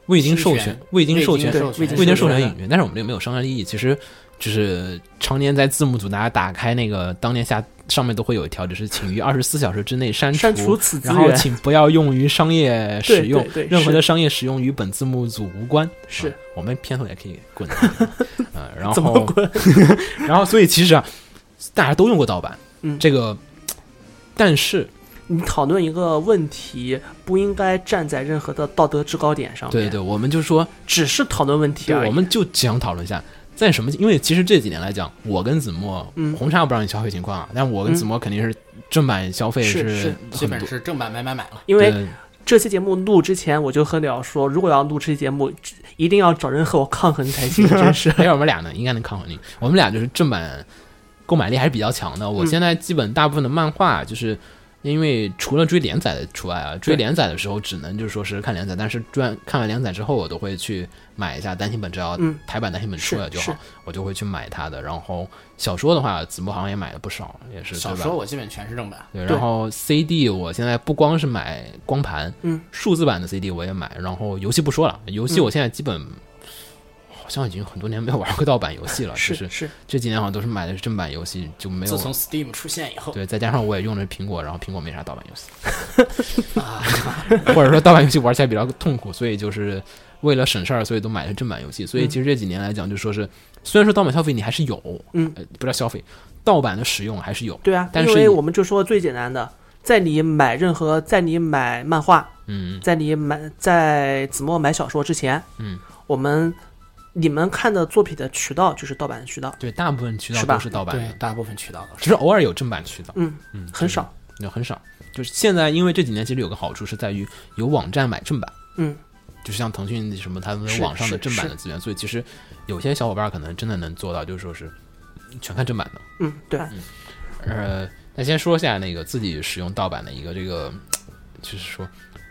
未经授权，未经授权未经，授权。影院，但是我们这个没有商业利益，其实就是常年在字幕组，大家打开那个当年下上面都会有一条，就是请于二十四小时之内删删除此资然后请不要用于商业使用对，对任何的商业使用与本字幕组无关。是啊我们片头也可以滚，呃，然怎么后滚？然后所以其实啊，大家都用过盗版，嗯这个，但是你讨论一个问题，不应该站在任何的道德制高点上面，对对，我们就说，只是讨论问题对，而已。我们就想讨论一下。在什么？因为其实这几年来讲，我跟子墨，嗯红茶不知道你消费情况啊，但我跟子墨肯定是正版消费是是基本，是正版买买买了。因为这期节目录之前，我就和鸟说，如果要录这期节目，一定要找人和我抗衡才行，真是。没有我们俩呢，应该能抗衡你。我们俩就是正版购买力还是比较强的。我嗯现在基本大部分的漫画，就是因为除了追连载的除外啊，追连载的时候只能就是说是看连载，但是专看完连载之后，我都会去买一下单行本，只要嗯。台版单行本出来就好是，我就会去买它的。然后小说的话，子墨好像也买了不少，也是小说我基本全是正版，对，然后 CD 我现在不光是买光盘，嗯，数字版的 CD 我也买，然后游戏不说了，游戏嗯。我现在基本、好像已经很多年没有玩过盗版游戏了，就是是，这几年好像都是买的是正版游戏，就没有自从 Steam 出现以后，对，再加上我也用的是苹果，然后苹果没啥盗版游戏，啊，或者说盗版游戏玩起来比较痛苦，所以就是为了省事儿，所以都买的正版游戏。所以其实这几年来讲，就说是虽然说盗版消费你还是有，嗯。呃，不叫消费，盗版的使用还是有，对啊，但是你因为我们就说最简单的，在你买任何，在你买漫画，嗯。在你买在子墨买小说之前，嗯，我们你们看的作品的渠道就是盗版的渠道，对，大部分渠道都是盗版的。对，，大部分渠道都是。只是偶尔有正版渠道，嗯，嗯，很少，就很少。就是现在，因为这几年其实有个好处是在于有网站买正版，嗯，就是像腾讯什么他们网上的正版的资源，所以其实有些小伙伴可能真的能做到，就是说是全看正版的。嗯，对，呃，那先说一下那个自己使用盗版的一个这个，就是说，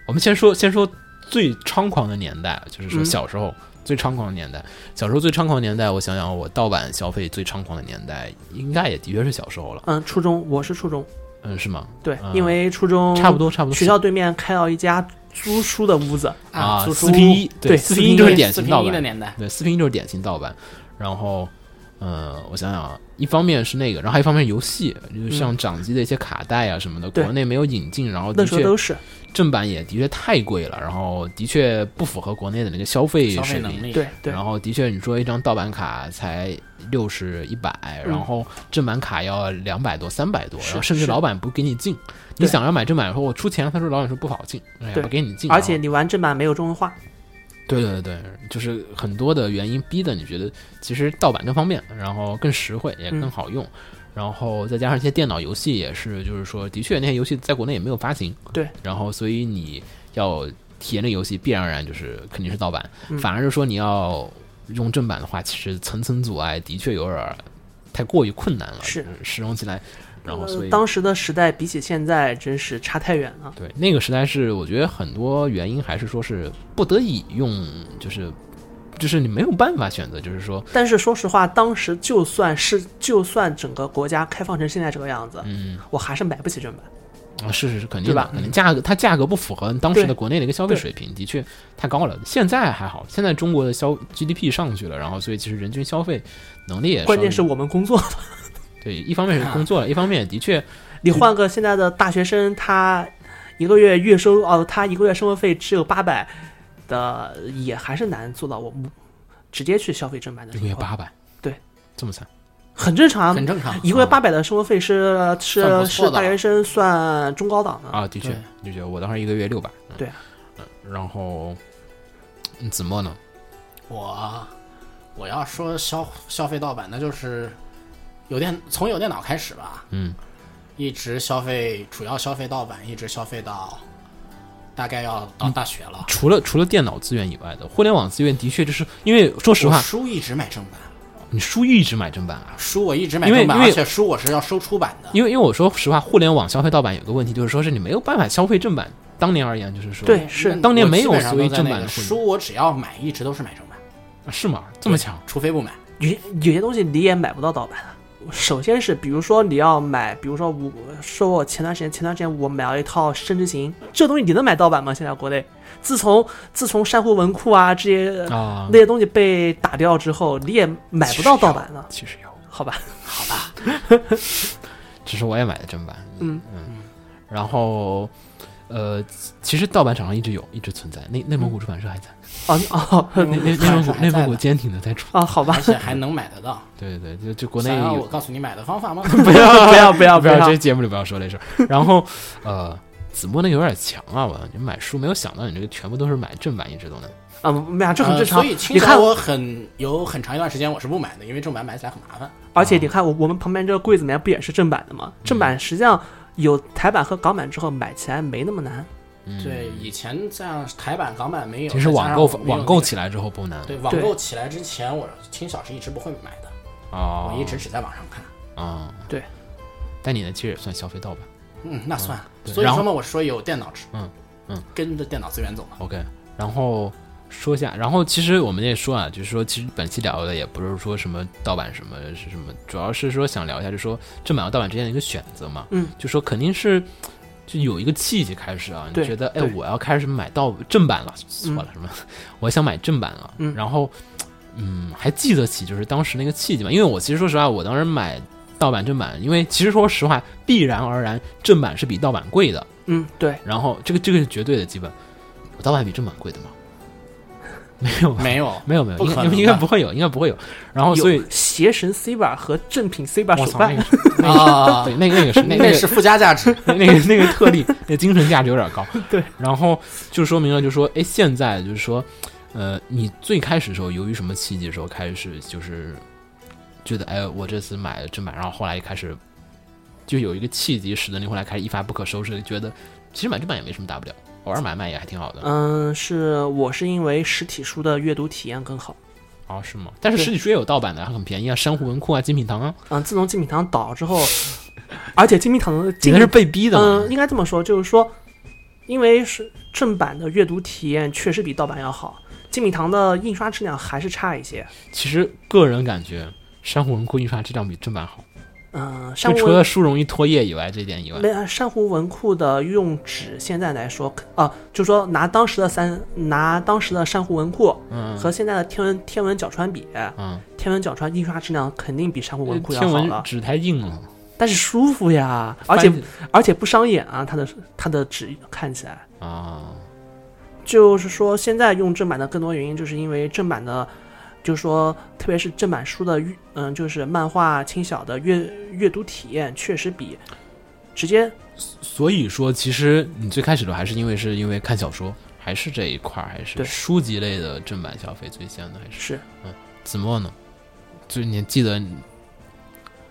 我们先说先说最猖狂的年代，就是说嗯。小时候最猖狂的年代。小时候最猖狂的年代，我想想，我盗版消费最猖狂的年代，应该也的确是小时候了。嗯，初中我是初中，嗯，是吗？对，嗯因为初中差不多，差不多。学校对面开了一家租书的屋子，啊，租书四拼一，对四拼一就是典型盗版，的年代，对，四拼一就是典型盗版。然后，呃，我想想啊，一方面是那个，然后还有一方面是游戏，就是像掌机的一些卡带啊什么的，嗯国内没有引进，然后那的确时候都是，正版也的确太贵了，然后的确不符合国内的那个消费消费水平。能力，对对。然后的确，你说一张盗版卡才六十一百，嗯然后正版卡要两百多、三百多，然后甚至老板不给你进。你想要买正版，说我出钱，他说老板说不好进，哎呀不给你进。而且你玩正版没有中文化，对对对，就是很多的原因逼的，你觉得其实盗版更方便，然后更实惠，也更好用，然后再加上一些电脑游戏也是，就是说的确那些游戏在国内也没有发行，对，然后所以你要体验这个游戏，必然而然就是肯定是盗版。嗯反而是说你要用正版的话，其实层层阻碍的确有点儿太过于困难了，是就是使用起来，然后所以呃当时的时代比起现在真是差太远了。对，那个时代是我觉得很多原因还是说是不得已用，就是就是你没有办法选择，就是说，但是说实话，当时就算是就算整个国家开放成现在这个样子，嗯。我还是买不起正版。啊，是是是，肯定的对吧，肯定价格它价格不符合当时的国内的一个消费水平，的确太高了。现在还好，现在中国的消 GDP 上去了，然后所以其实人均消费能力也关键是我们工作，对，一方面是工作了，一方面的确你换个现在的大学生，他一个月月收哦，他一个月生活费只有八百的，也还是难做到我们直接去消费正版的一，个月八百，对，这么惨，很正常。很正常。一个月啊八百的生活费是是是大学生算中高档的啊，的确的确，我当时一个月六百，嗯对嗯，然后嗯子墨呢？我我要说消消费盗版，那就是有电从有电脑开始吧，嗯一直消费主要消费盗版，一直消费到大概要到大学了。除了除了电脑资源以外的互联网资源，的确就是因为说实话，书一直买正版，你书一直买正版啊。书我一直买正版，因为因为而且书我是要收出版的。因为因为我说实话，互联网消费盗版有个问题，就是说是你没有办法消费正版。当年而言，就是说对是当年没有所谓正版的混书，我只要买一直都是买正版，啊是吗？这么强？除非不买。有些有些东西你也买不到盗版的。首先是，比如说你要买，比如说我说我前段时间前段时间我买了一套《升之行》，这东西你能买盗版吗？现在国内，自从自从珊瑚文库啊这些、啊。那，些东西被打掉之后，你也买不到盗版了，其实有，好吧？好吧，只是我也买的正版。嗯。然后呃，其实盗版厂商一直有，一直存在。内内蒙古出版社还在，哦哦内内内蒙古还内蒙古坚挺的在出。啊，好吧而，且还能买得到。对对对，就就国内有我告诉你买的方法吗？不要不要不要 不要，这节目里不要说这事儿。然后呃，子墨那个有点强啊，我你买书没有想到你这个全部都是买正版，一直都能。啊，没有，这很正常。呃所以青你看，岛我很有很长一段时间我是不买的，因为正版买起来很麻烦。而且你看我我们旁边这个柜子里面不也是正版的吗？正版实际上有台版和港版之后，买起来没那么难。嗯，对，以前这样台版、港版没有，其实网购网购起来之后不难。对网购起来之前，我听小是一直不会买的，哦，我一直只在网上看。啊，对。但你呢，其实也算消费盗版。嗯，那算。对然后所以说嘛，我说有电脑吃，嗯嗯，跟着电脑资源走嘛。OK，然后说一下，然后其实我们也说啊，就是说，其实本期聊的也不是说什么盗版什么是什么，主要是说想聊一下，就是说正版和盗版之间的一个选择嘛。嗯，就说肯定是就有一个契机开始啊，你觉得哎，我要开始买盗正版了，错了什么？我想买正版了，嗯然后嗯，还记得起就是当时那个契机嘛，因为我其实说实话，我当时买。盗版正版，因为其实说实话，必然而然正版是比盗版贵的。嗯，对，然后这个这个是绝对的基本，我盗版比正版贵的吗？没有，没有，没有没有，应应该不会有，应该不会有。然后所以邪神 C 把和正品 C 把我操，手办啊对，那个那个是那个那是附加价值。那那个那个特例，那精神价值有点高。对，然后就说明了，就说哎，现在就是说，呃，你最开始的时候，由于什么契机的时候开始就是觉得哎，我这次买正版，然后后来一开始就有一个契机，使得你后来开始一发不可收拾觉得，其实买正版也没什么大不了，偶尔买买也还挺好的。嗯，是我是因为实体书的阅读体验更好。哦，是吗？但是实体书也有盗版的，还很便宜啊，珊瑚文库啊，金品堂啊，嗯，自从金品堂倒之后，而且金品堂的应该是被逼的。嗯，应该这么说，就是说，因为是正版的阅读体验确实比盗版要好，金品堂的印刷质量还是差一些。其实个人感觉，珊瑚文库印刷质量比正版好，嗯，就除珊瑚除了书容易脱页以外，这点以外，没珊瑚文库的用纸现在来说，啊，就说拿当时的三拿当时的珊瑚文库嗯。和现在的天文天文角川比，嗯，天文角川印刷质量肯定比珊瑚文库要好了，文纸太硬了，但是舒服呀，而且而且不伤眼啊，它的它的纸看起来。啊，就是说，现在用正版的更多原因，就是因为正版的，就是说，特别是正版书的阅，嗯，就是漫画轻小的阅阅读体验，确实比直接所以说，其实你最开始的还是因为是因为看小说，还是这一块儿，还是对。书籍类的正版消费最先的，还是？是。子墨呢？就是你记得，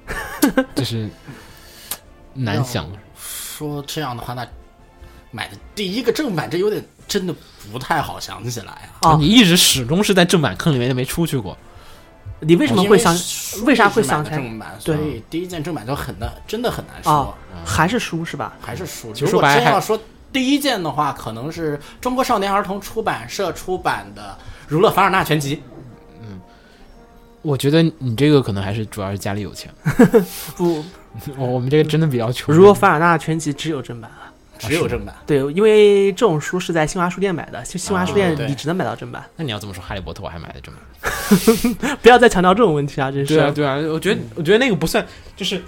就是难想，说这样的话，那买的第一个正版，这有点真的不太好想起来啊。啊你一直始终是在正版坑里面就没出去过。你为什么会想？书为啥会买想起来正版？对所以第一件正版就很难，真的很难啊说，，还是书是吧？还是书。其实如果说白了还真要说第一件的话，可能是中国少年儿童出版社出版的《儒勒凡尔纳全集》。嗯我觉得你这个可能还是主要是家里有钱，不，我我们这个真的比较穷。如果凡尔纳全集只有正版啊。只有正版，对，因为这种书是在新华书店买的，新新华书店你只能买到正版。那你要这么说，《哈利波特》我还买的正版。不要再强调这种问题啊！真是。对啊，对啊，我觉得我觉得那个不算，就是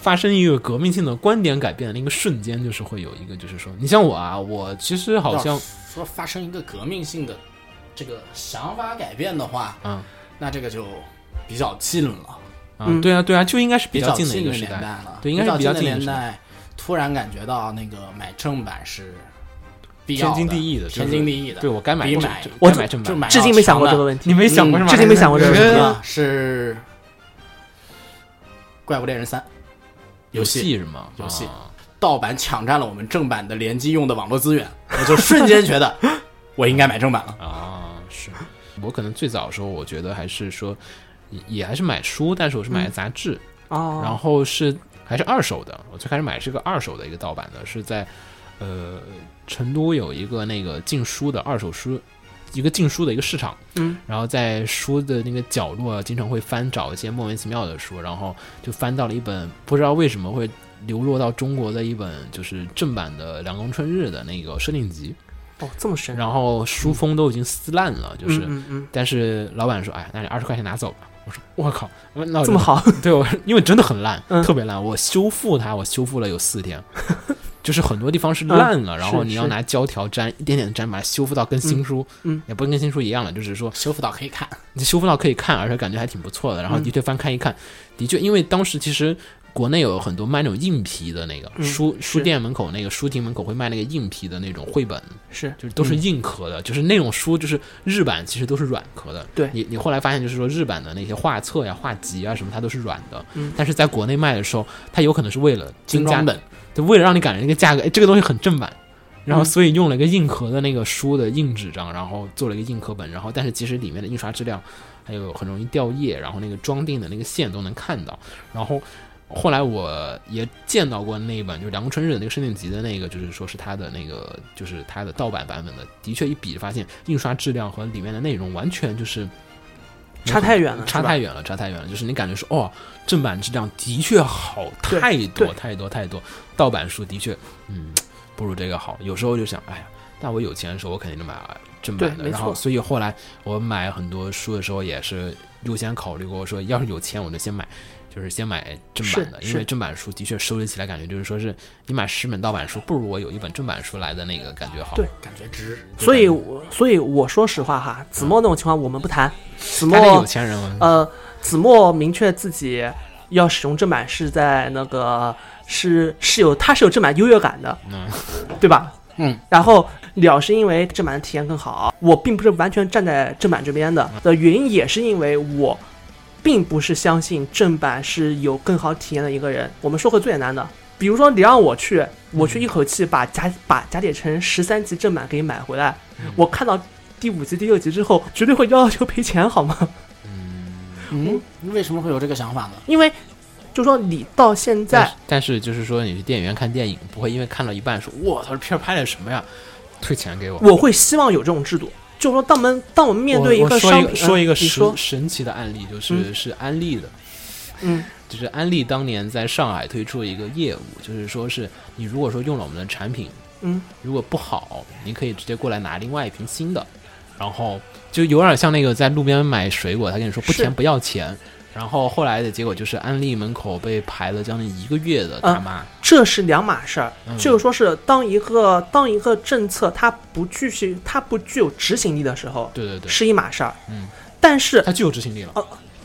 发生一个革命性的观点改变的那个瞬间，就是会有一个，就是说，你像我啊，我其实好像说发生一个革命性的这个想法改变的话，嗯那这个就比较近了，啊，嗯对啊，对啊，就应该是比比较近的一个时代。年代了。对应该是比较近的年代，突然感觉到那个买正版是必要天经地义的，天经地义的。对我该买正比买我该买正版。至今没想过这个问题。你没想过是吗？至今没想过这个问题。啊，是《怪物猎人三》游戏戏是吗？游戏啊盗版抢占了我们正版的联机用的网络资源，我就瞬间觉得 我应该买正版了。啊，是我可能最早的时候，我觉得还是说也也还是买书，但是我是买的杂志，哦，然后是还是二手的。我最开始买是个二手的一个盗版的，是在呃成都有一个那个禁书的二手书。一个禁书的一个市场，嗯，然后在书的那个角落，经常会翻找一些莫名其妙的书，然后就翻到了一本不知道为什么会流落到中国的一本就是正版的《凉宫春日》的那个设定集，哦，这么神，然后书封都已经撕烂了，就是，嗯嗯但是老板说，哎，那你二十块钱拿走吧。我说，我靠，那这么好，对我，因为真的很烂，嗯。特别烂。我修复它，我修复了有四天，就是很多地方是烂了，嗯然后你要拿胶条粘一点点粘，把它修复到跟新书，嗯也不跟新书一样了，就是说修复到可以看，你修复到可以看，而且感觉还挺不错的。然后嗯。的确翻看一看，的确，因为当时其实国内有很多卖那种硬皮的那个、嗯书书店门口那个书亭门口会卖那个硬皮的那种绘本，是就是都是硬壳的，就是那种书，就是日版其实都是软壳的。对你你后来发现，就是说日版的那些画册呀、画集啊什么，它都是软的。嗯但是在国内卖的时候，它有可能是为了增加精装本，就，为了让你感觉那个价格，哎，这个东西很正版。然后，嗯所以用了一个硬壳的那个书的硬纸张，然后做了一个硬壳本，然后但是其实里面的印刷质量还有很容易掉页，然后那个装订的那个线都能看到。然后后来我也见到过那一本，就是梁春日的那个设定集的那个，就是说是他的那个，就是他的盗版版本的，的确一比发现印刷质量和里面的内容完全就是差太远了，差太远了，差太远了。就是你感觉说，哦，正版质量的确好太多太多太多，盗版书的确，嗯，不如这个好。有时候就想，哎呀，那我有钱的时候，我肯定就买正版的。然后，所以后来我买很多书的时候，也是优先考虑过，说要是有钱，我就先买。就是先买正版的，因为正版书的确收集起来感觉就是说是你买十本盗版书，不如我有一本正版书来的那个感觉好。对感觉值。所以我，所以我说实话哈，子墨那种情况我们不谈。子墨有，钱人嘛，呃，子墨明确自己要使用正版是在那个是是有他是有正版优越感的，嗯，对吧？嗯，然后了是因为正版的体验更好，我并不是完全站在正版这边的的原因，也是因为我并不是相信正版是有更好体验的一个人。我们说个最简单的，比如说你让我去，我去一口气把假把假铁城十三集正版给你买回来，我看到第五集、第六集之后，绝对会要求赔钱，好吗？嗯，你为什么会有这个想法呢？因为就说你到现但在是，但是就是说，你去电影院看电影，不会因为看到一半说“我操，这片儿拍的什么呀”，退钱给我。我会希望有这种制度，就是说，当我们当我们面对一我我说一个商品，嗯说一个神神奇的案例，就是、嗯。是安利的，嗯。就是安利当年在上海推出一个业务，就是说是你如果说用了我们的产品，嗯，如果不好，你可以直接过来拿另外一瓶新的，然后就有点像那个在路边买水果，他跟你说不甜不要钱。然后后来的结果就是安利门口被排了将近一个月的大妈，这是两码事儿。嗯就是说是当一个当一个政策它不具续它不具有执行力的时候，对对对，是一码事儿。嗯，但是它具有执行力了。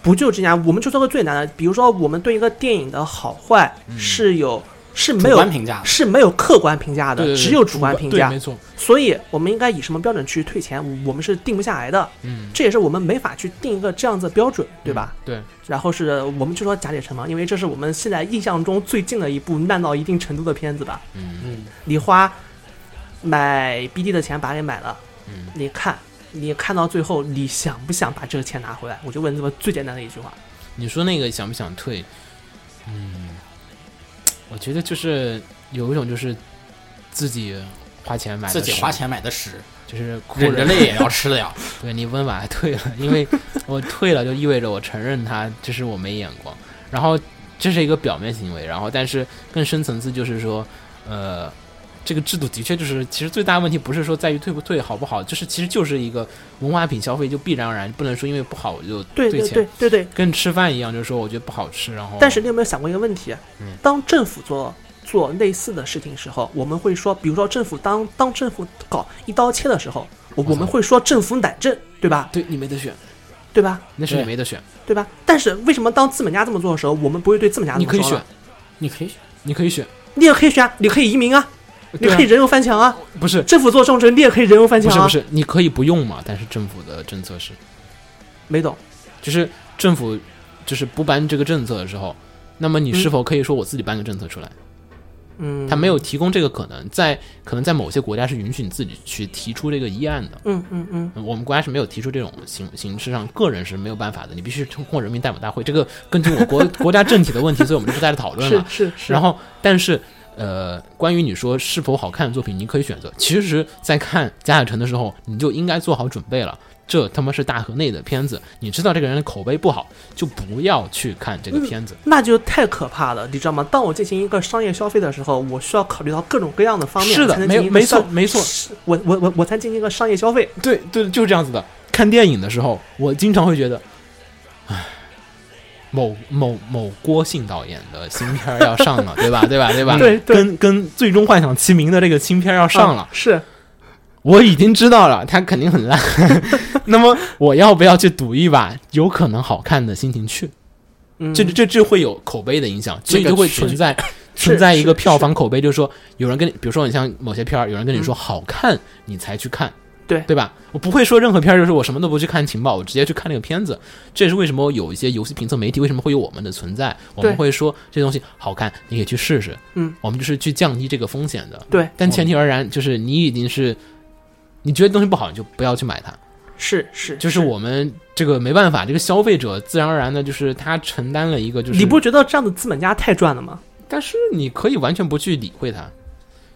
不就这样，我们就说个最难的，比如说我们对一个电影的好坏嗯是有是没主有观评价的，是没有客观评价的，对对对只有主观评价，。没错。所以我们应该以什么标准去退钱？我们是定不下来的，嗯，这也是我们没法去定一个这样子的标准，对吧？对，然后是我们就说《假铁城》嘛，因为这是我们现在印象中最近的一部烂到一定程度的片子吧。嗯，嗯，你花买 BD 的钱把它给买了，嗯，你看，你看到最后，你想不想把这个钱拿回来？我就问这么最简单的一句话。你说那个想不想退？嗯，我觉得就是有一种就是自己花钱买的自己花，钱买的屎，就是哭忍着着泪也要吃的呀。对你温婉还退了，因为我退了就意味着我承认他，这是我没眼光。然后这是一个表面行为，然后但是更深层次就是说，呃，这个制度的确就是，其实最大的问题不是说在于退不退好不好，就是其实就是一个文化品消费就必然而然不能说因为不好我就对对退钱，对对对。跟吃饭一样，就是说我觉得不好吃，然后但是你有没有想过一个问题？嗯当政府做做类似的事情时候，我们会说，比如说政府当当政府搞一刀切的时候，我我们会说政府懒政，对吧？对你没得选，对吧？那是你没得选，对吧？但是为什么当资本家这么做的时候，我们不会对资本家这你可以选么？，你可以选，你可以选，你也可以选啊，你可以移民啊，你可以人肉翻墙啊。不是政府做政治，你也可以人肉翻墙啊。不是不是，你可以不用嘛，但是政府的政策是。没懂。就是政府就是不颁这个政策的时候，那么你是否可以说我自己颁个政策出来？嗯，他没有提供这个可能，在可能在某些国家是允许你自己去提出这个议案的。嗯嗯嗯，我们国家是没有提出这种形形式上，个人是没有办法的，你必须通过人民代表大会。这个根据我国国家政体的问题，所以我们就不在这讨论是了。是是。然后，但是呃，关于你说是否好看的作品，你可以选择。其实，在看《贾海城》的时候，你就应该做好准备了。这他妈是大河内的片子，你知道这个人的口碑不好，就不要去看这个片子。那就太可怕了，你知道吗？当我进行一个商业消费的时候，我需要考虑到各种各样的方面，是的没没错没错我我我我才进行一个商业消费。对对，就是这样子的。看电影的时候，我经常会觉得，唉，某某某郭姓导演的新片要上了，对吧？对吧？对吧？对对跟跟《最终幻想》齐名的这个新片要上了啊，是我已经知道了，它肯定很烂。那么我要不要去赌一把有可能好看的心情去？嗯，这这这会有口碑的影响，所以这就会存在存在一个票房口碑，就是说有人跟你，比如说你像某些片儿，有人跟你说好看，你才去看。对对吧？我不会说任何片儿，就是我什么都不去看情报，我直接去看那个片子。这也是为什么有一些游戏评测媒体为什么会有我们的存在。我们会说这东西好看，你可以去试试。嗯，我们就是去降低这个风险的。对，但前提而然就是你已经是，你觉得东西不好，你就不要去买它。是是，就是我们这个没办法，这个消费者自然而然的，就是他承担了一个就是你不觉得这样的资本家太赚了吗？但是你可以完全不去理会它，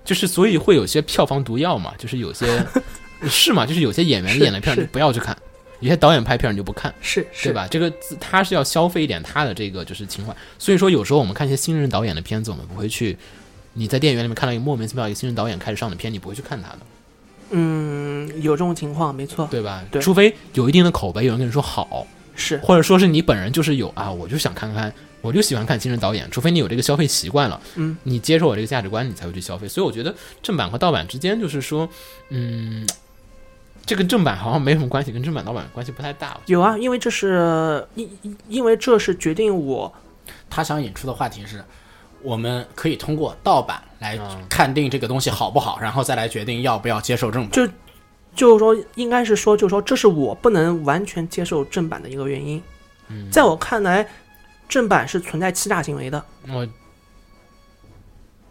就是所以会有些票房毒药嘛，就是有些 是嘛，就是有些演员演的片儿你不要去看，有些导演拍片儿你就不看，是是对？吧？这个他是要消费一点他的这个就是情怀，所以说有时候我们看一些新人导演的片子，我们不会去。你在电影院里面看到一个莫名其妙一个新人导演开始上的片，你不会去看他的，嗯，有这种情况，没错，对吧？对除非有一定的口碑，有人跟你说好，是或者说是你本人就是有啊，我就想看看，我就喜欢看新人导演，除非你有这个消费习惯了，嗯，你接受我这个价值观，你才会去消费。所以我觉得正版和盗版之间就是说，嗯，这个正版好像没什么关系，跟正版盗版关系不太大。有啊，因为这是因因因为这是决定我他想引出的话题是，我们可以通过盗版来嗯判定这个东西好不好，然后再来决定要不要接受正版。就就是说，应该是说，就是说，这是我不能完全接受正版的一个原因。嗯，在我看来，正版是存在欺诈行为的。我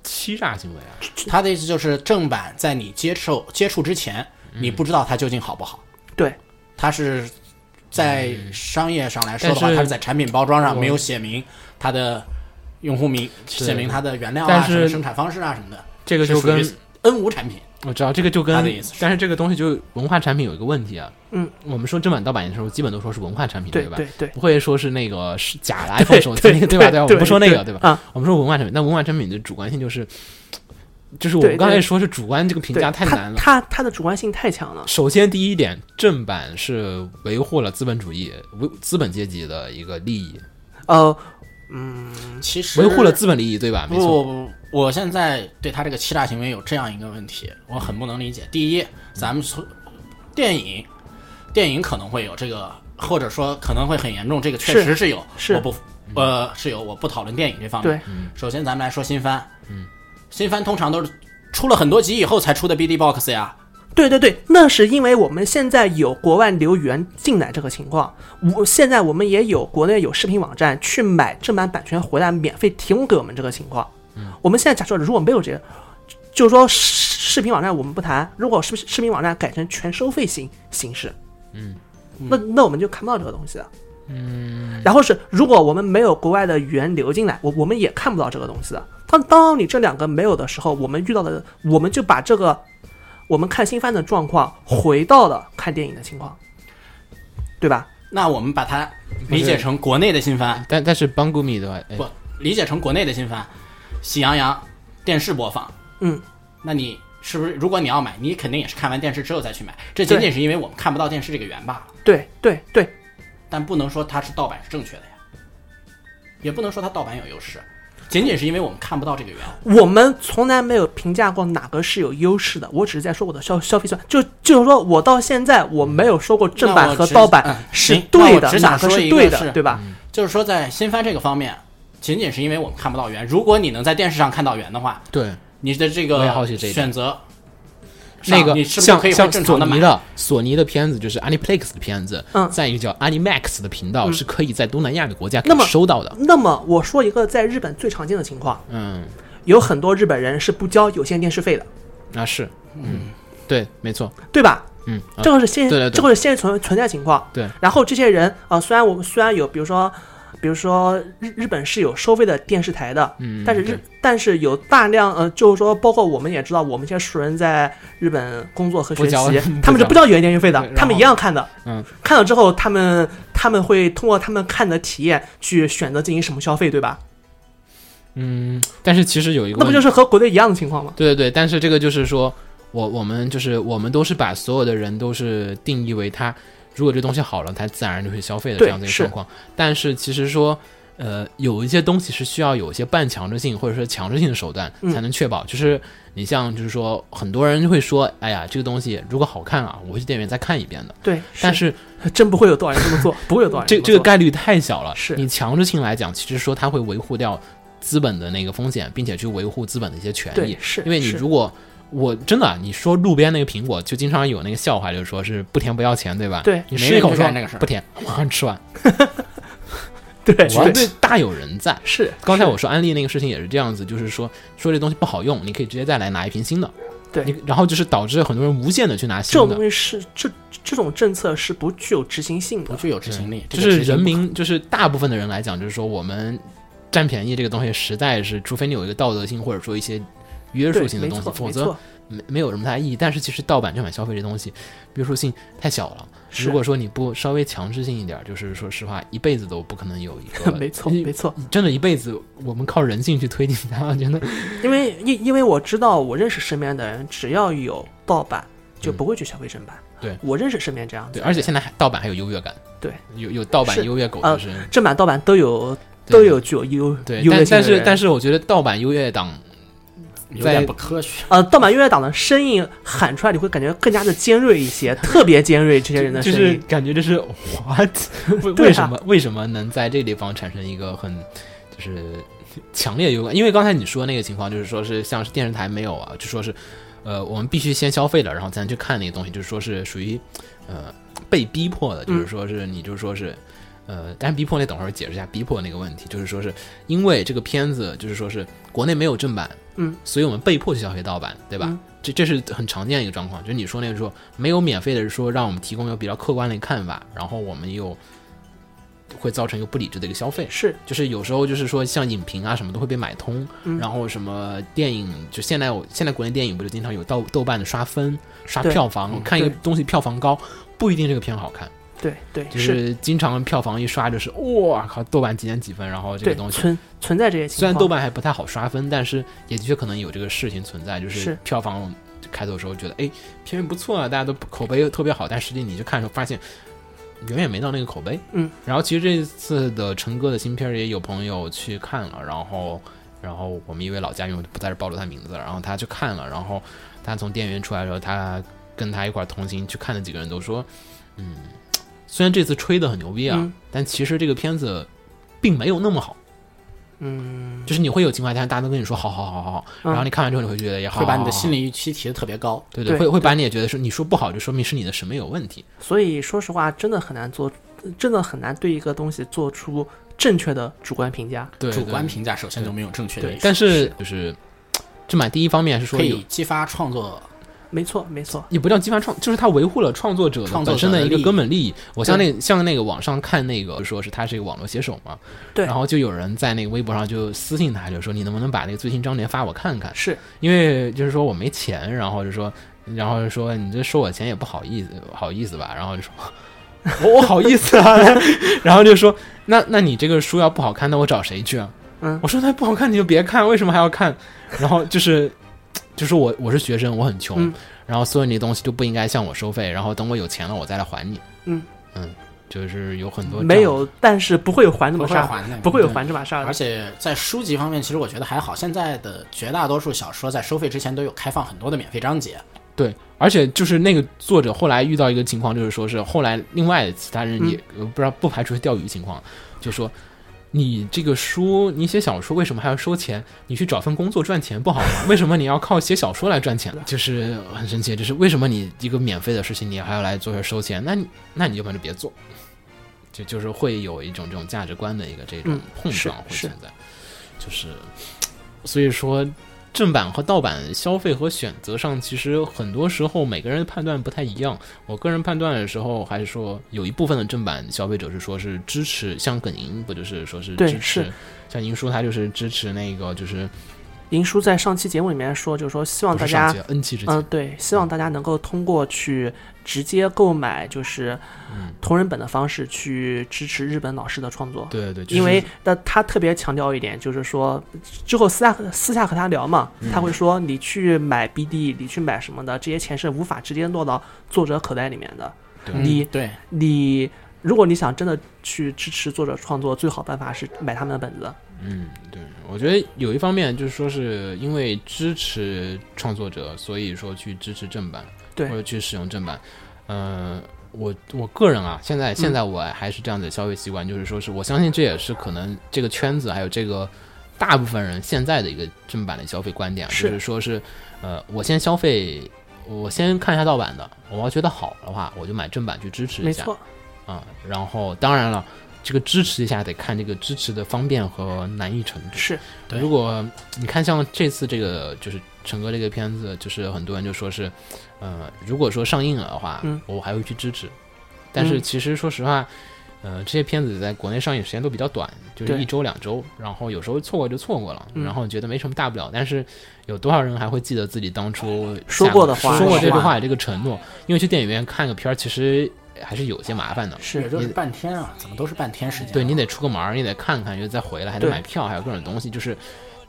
欺诈行为啊，他的意思就是，正版在你接受接触之前，你不知道它究竟好不好。对，它是在商业上来说的话，它是在产品包装上没有写明它的用户名，写明它的原料啊、什么生产方式啊什么的。这个就跟 N 无产品，我知道这个就跟但是这个东西就文化产品有一个问题啊。嗯，我们说正版盗版的时候，基本都说是文化产品，吧？对对对，不会说是那个是假的 iPhone 手机，对对吧？对吧？我们不说那个，对吧？啊，我们说文化产品，那文化产品的主观性就是，就是我们刚才说是主观这个评价太难了。它它它的主观性太强了。首先，第一点，正版是维护了资本主义、维资本阶级的一个利益，呃，嗯其实维护了资本利益，对吧？没错，我现在对他这个欺诈行为有这样一个问题，我很不能理解。第一，咱们说电影，电影可能会有这个，或者说可能会很严重，这个确实是有，是我不呃是有，我不讨论电影这方面。对，首先咱们来说新番，嗯，新番通常都是出了很多集以后才出的 BD box 呀，对对对，那是因为我们现在有国外留源进来这个情况，我现在我们也有国内有视频网站去买正版版权回来免费提供给我们这个情况。嗯我们现在假设如果没有这个，就是说视频网站我们不谈，如果视视频网站改成全收费型形式，嗯，那那我们就看不到这个东西了。嗯，然后是如果我们没有国外的语言流进来，我我们也看不到这个东西的。当当你这两个没有的时候，我们遇到的我们就把这个我们看新番的状况回到了看电影的情况，对吧？那我们把它理解成国内的新番，但但是邦古米的话，哎。不理解成国内的新番，喜羊羊电视播放，嗯，那你是不是如果你要买，你肯定也是看完电视之后再去买？这仅仅是因为我们看不到电视这个源罢了，对对对，但不能说它是盗版是正确的呀，也不能说它盗版有优势，仅仅是因为我们看不到这个源。我们从来没有评价过哪个是有优势的，我只是在说我的消消费算，就就是说我到现在我没有说过正版和盗版嗯是对的，哪个是对的，一个是对吧？就是说，在新番这个方面，仅仅是因为我们看不到源。如果你能在电视上看到源的话，对你的这个选择上，那个像像？索尼的索尼的片子就是 Aniplex 的片子，嗯。在一个叫 Animax 的频道是可以在东南亚的国家可那么以收到的。那么我说一个在日本最常见的情况，嗯，有很多日本人是不交有线电视费的，那是，嗯，对，没错，对吧？嗯，啊。这个是现这个是现实存存在情况。对，然后这些人啊、呃虽然我们虽然有，比如说，比如说日日本是有收费的电视台的，嗯但是日但是有大量呃，就是说，包括我们也知道，我们这些熟人在日本工作和学习，他们是交不交有线电视费的，他们一样看的。嗯，看了之后，他们他们会通过他们看的体验去选择进行什么消费，对吧？嗯，但是其实有一个那不就是和国内一样的情况吗？对对对，但是这个就是说，我我们就是我们都是把所有的人都是定义为他，如果这东西好了，它自然就会消费的这样的一个状况。但是其实说，呃，有一些东西是需要有一些半强制性或者说强制性的手段嗯才能确保。就是你像就是说，很多人就会说，哎呀，这个东西如果好看啊，我会去电影院再看一遍的。对，但是真不会有多少人这么做，不会有多少人做 这个概率太小了。是你强制性来讲，其实说它会维护掉资本的那个风险，并且去维护资本的一些权益。是因为你如果我真的你说路边那个苹果，就经常有那个笑话，就是说是不甜不要钱，对吧？对你吃一口说那个事儿不甜，马上吃完，对绝对对大有人在。是。刚才我说安利那个事情也是这样子，就是说说这东西不好用，你可以直接再来拿一瓶新的。对你然后就是导致很多人无限的去拿这种新的东。西是这这种政策是不具有执行性的，不具有执行力，就是人民，就是大部分的人来讲，就是说我们占便宜这个东西，实在是，除非你有一个道德性或者说一些约束，性的东西，否则没，没没有什么太大意义。但是其实盗版正版消费这东西约束性太小了，如果说你不稍微强制性一点，就是说实话，一辈子都不可能有一个 没错没错，真的一辈子我们靠人性去推进它，我觉得。因为因因为我知道我认识身边的人，只要有盗版就不会去消费正版。嗯对。我认识身边这样子对，的，而且现在还盗版还有优越感，对，有有盗版优越狗，是正版盗版都有都有具有优对，优越但但是但是我觉得盗版优越党在有点不科学。呃，盗版音乐党的声音喊出来，你会感觉更加的尖锐一些，特别尖锐。这些人的声音，就是感觉就是 what 为啊为什么为什么能在这个地方产生一个很就是强烈的有感？因为刚才你说那个情况，就是说是像是电视台没有啊，就说是呃我们必须先消费了，然后才能去看那个东西，就是说是属于呃被逼迫的，就是说是你就是说是。呃，但是逼迫那等会儿解释一下逼迫那个问题，就是说是因为这个片子就是说是国内没有正版，嗯，所以我们被迫去消费盗版，对吧？嗯这这是很常见的一个状况，就是你说那个说没有免费的说让我们提供一个比较客观的一个看法，然后我们又会造成一个不理智的一个消费。是就是有时候就是说像影评啊什么都会被买通，嗯然后什么电影就现在我现在国内电影不就经常有豆豆瓣的刷分刷票房，嗯看一个东西票房高不一定这个片好看，对对就是经常票房一刷就是哇靠豆瓣几点几分，然后这对个东西存存在这些情况。虽然豆瓣还不太好刷分，但是也的确可能有这个事情存在，就是是票房开头的时候觉得哎片源不错啊，大家都口碑特别好，但实际你去看的时候发现远远没到那个口碑。嗯，然后其实这次的陈哥的新片也有朋友去看了，然后然后我们一位老嘉宾我就不在这暴露他名字了，然后他去看了，然后他从电影院出来的时候，他跟他一块同行去看的几个人都说，嗯，虽然这次吹的很牛逼啊，嗯但其实这个片子并没有那么好。嗯，就是你会有情怀，但是大家都跟你说好好好好好，嗯然后你看完之后你会觉得也好，会把你的心理预期提的特别高。对对，对会会把你也觉得是你说不好，就说明是你的审美有问题。所以说实话，真的很难做，真的很难对一个东西做出正确的主观评价。对，主观评价首先就没有正确的但是就是这满第一方面是说可以激发创作，没错没错，也不叫激发创，就是他维护了创作者创作本身的一个根本利益。我像那像那个网上看那个，说是他是一个网络写手嘛，对然后就有人在那个微博上就私信他，就说你能不能把那个最新章节发我看看？是因为就是说我没钱，然后就说，然后就说你这收我钱也不好意思，好意思吧？然后就说。我我好意思啊，然后就说那那你这个书要不好看，那我找谁去啊？嗯我说那不好看你就别看，为什么还要看？然后就是就是我我是学生，我很穷，嗯然后所有你的东西就不应该向我收费，然后等我有钱了我再来还你。嗯嗯，就是有很多没有，但是不会有还这不么事儿，会还的，不会有还这把事儿而。且在书籍方面，其实我觉得还好。现在的绝大多数小说在收费之前都有开放很多的免费章节，对，而且就是那个作者后来遇到一个情况，就是说是后来另外其他人也、呃不知道不排除是钓鱼情况，就说你这个书你写小说为什么还要收钱？你去找份工作赚钱不好吗？为什么你要靠写小说来赚钱？就是很神奇，就是为什么你一个免费的事情你还要来做这收钱？那你那你要不然就别做。就就是会有一种这种价值观的一个这种嗯碰撞会存在，就是所以说正版和盗版消费和选择上，其实很多时候每个人的判断不太一样。我个人判断的时候，还是说有一部分的正版消费者是说是支持，像耿莹不就是说是支持，像您叔他就是支持那个就是银叔在上期节目里面说，就是说希望大家嗯，对，希望大家能够通过去直接购买就是嗯同人本的方式去支持日本老师的创作。对对对，就是因为那他特别强调一点，就是说之后私下私下和他聊嘛，嗯他会说你去买 BD，你去买什么的，这些钱是无法直接落到作者口袋里面的。对你嗯对你如果你想真的去支持作者创作，最好办法是买他们的本子。嗯，对，我觉得有一方面就是说是因为支持创作者，所以说去支持正版，对或者去使用正版。呃，我我个人啊，现在嗯现在我还是这样的消费习惯，就是说是我相信这也是可能这个圈子还有这个大部分人现在的一个正版的消费观点，是就是说是呃，我先消费。我先看一下盗版的，我要觉得好的话，我就买正版去支持一下。没错，啊、然后当然了，这个支持一下得看这个支持的方便和难易程度。是对如果你看像这次这个就是陈哥这个片子，就是很多人就说是，呃，如果说上映了的话，嗯我还会去支持。但是嗯其实说实话，呃，这些片子在国内上映时间都比较短，就是一周两周，然后有时候错过就错过了，嗯然后觉得没什么大不了。但是有多少人还会记得自己当初说过的话说过这句话话这个承诺？因为去电影院看个片儿，其实还是有些麻烦的。是就是半天啊，怎么都是半天时间啊。对你得出个门儿，你得看看，又再回来，还得买票，还有各种东西，就是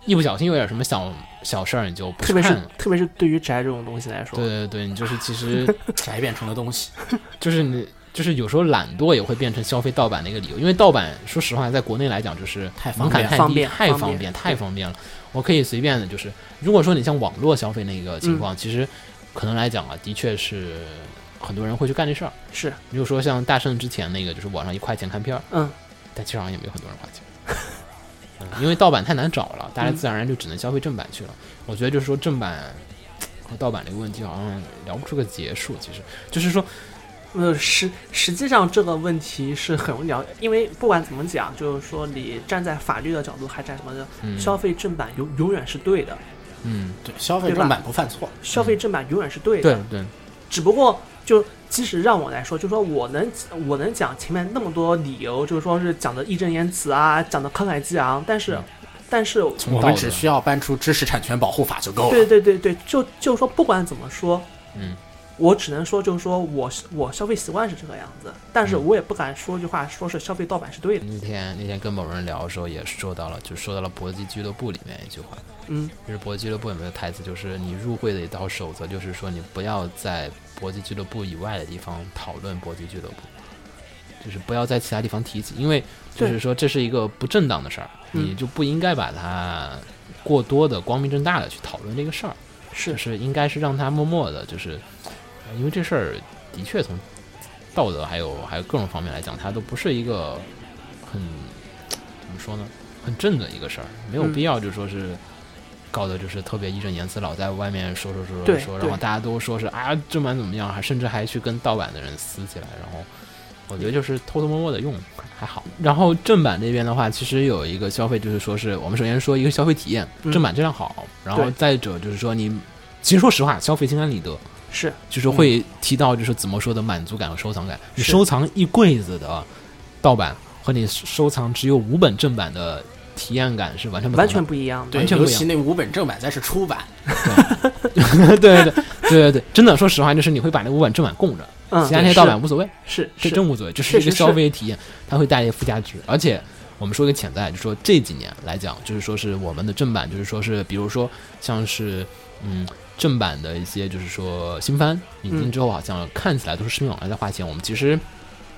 一不小心有点什么小小事儿，你就不特别是看了。特别是对于宅这种东西来说，对对对，你就是其实 宅变成了东西，就是你就是有时候懒惰也会变成消费盗版的一个理由，因为盗版说实话，在国内来讲就是太方便门槛太低，方便太方便，太方便了。我可以随便的，就是如果说你像网络消费那个情况，嗯其实可能来讲啊，的确是很多人会去干这事儿。是比如说像大圣之前那个，就是网上一块钱看片儿，嗯，但其实好像也没有很多人花钱。嗯，因为盗版太难找了，大家嗯自然而然就只能消费正版去了。我觉得就是说正版和盗版这个问题好像聊不出个结束。其实就是说，呃，实实际上这个问题是很容易聊，因为不管怎么讲，就是说你站在法律的角度，还站什么的，嗯，消费正版永永远是对的，嗯，对，消费正版不犯错。消费正版永远是对的。对对，只不过就即使让我来说，就说我能我能讲前面那么多理由，就是说是讲的义正言辞啊，讲的慷慨激昂，但是、嗯但是我们只需要搬出知识产权保护法就够对了。对对对，就就是说不管怎么说，嗯，我只能说就是说我我消费习惯是这个样子，但是嗯。我也不敢说句话，说是消费盗版是对的。那天那天跟某人聊的时候也说到了，就说到了搏击俱乐部里面一句话，嗯，就是搏击俱乐部里面的台词，就是你入会的一道守则，就是说你不要在搏击俱乐部以外的地方讨论搏击俱乐部，就是不要在其他地方提起，因为就是说这是一个不正当的事儿，嗯。你就不应该把它过多的光明正大的去讨论这个事儿，是。就是应该是让他默默的，就是呃因为这事儿的确从道德还有还有各种方面来讲，它都不是一个很怎么说呢，很正的一个事儿，没有嗯。必要就说是搞得就是特别义正言辞，老在外面说说说说说，然后大家都说是啊正版怎么样，还甚至还去跟盗版的人撕起来，然后我觉得就是偷偷摸摸的用还好。然后正版这边的话，其实有一个消费，就是说是我们首先说一个消费体验，嗯。正版质量好，然后再者就是说你，其实说实话，消费心安理得，是就是会提到就是怎么说的满足感和收藏感。你收藏一柜子的盗版和你收藏只有五本正版的体验感是完全不同的完全不一样的。对，完全不一样尤其那五本正版再是出版，对对对对对对，真的说实话，就是你会把那五本正版供着，嗯，其他那些盗版无所谓。是是真无所谓，就是一个消费体验，它会带来一些附加值。而且我们说一个潜在，就是说这几年来讲，就是说是我们的正版，就是说是比如说像是嗯正版的一些，就是说新番引进之后，好像看起来都是视频网站在花钱，我们其实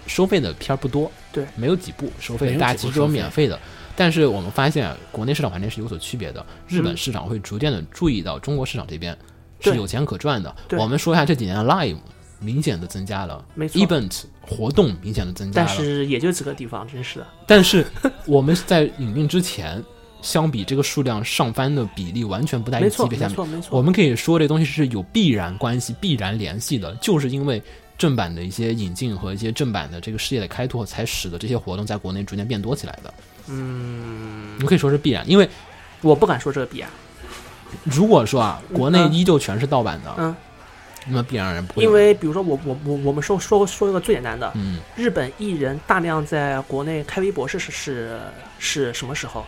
收费的片儿不多，对，没有几部收费大家其实都是免费的。但是我们发现啊，国内市场环境是有所区别的，日本嗯市场会逐渐的注意到中国市场这边是有钱可赚的。我们说一下这几年的 Live 明显的增加了，没错 event 活动明显的增加了但，是也就几个地方，真是的。但是我们在引进之前，相比这个数量上翻的比例完全不在一个级别下面。没错，我们可以说这东西是有必然关系、必然联系的，就是因为正版的一些引进和一些正版的这个事业的开拓，才使得这些活动在国内逐渐变多起来的。嗯，你可以说是必然，因为我不敢说这个必然，如果说啊，国内嗯依旧全是盗版的，嗯，那么必然人不会。因为比如说我我我我们说说说一个最简单的，嗯，日本艺人大量在国内开微博是是是是什么时候？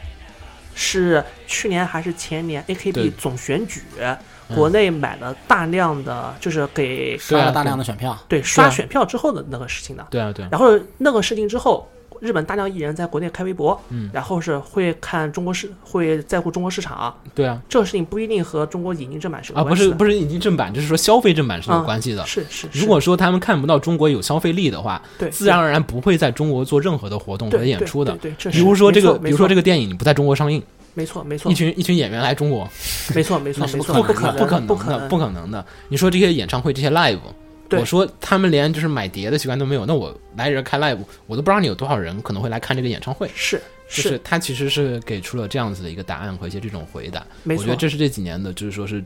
是去年还是前年 AKB 总选举，嗯。国内买了大量的，就是给刷了大量的选票，对刷选票之后的那个事情的。对啊，对啊，然后那个事情之后，日本大量艺人在国内开微博，嗯然后是会看中国市，会在乎中国市场。对啊，这个事情不一定和中国引进正版是有啊，不关系的是不是引进正版，就是说消费正版是有嗯关系的。是是，如果说他们看不到中国有消费力的话，对自然而然不会在中国做任何的活动和演出的。对，这比如说这个，比如说这个，电影，你不在中国上映，没错没错一，群一群演员来中国，没错没错 不可能不可能不可能不可能的。你说这些演唱会这些 live，对我说他们连就是买碟的习惯都没有，那我来人开 live，我都不知道你有多少人可能会来看这个演唱会。是就是他其实是给出了这样子的一个答案和一些这种回答。没错我觉得这是这几年的，就是说是，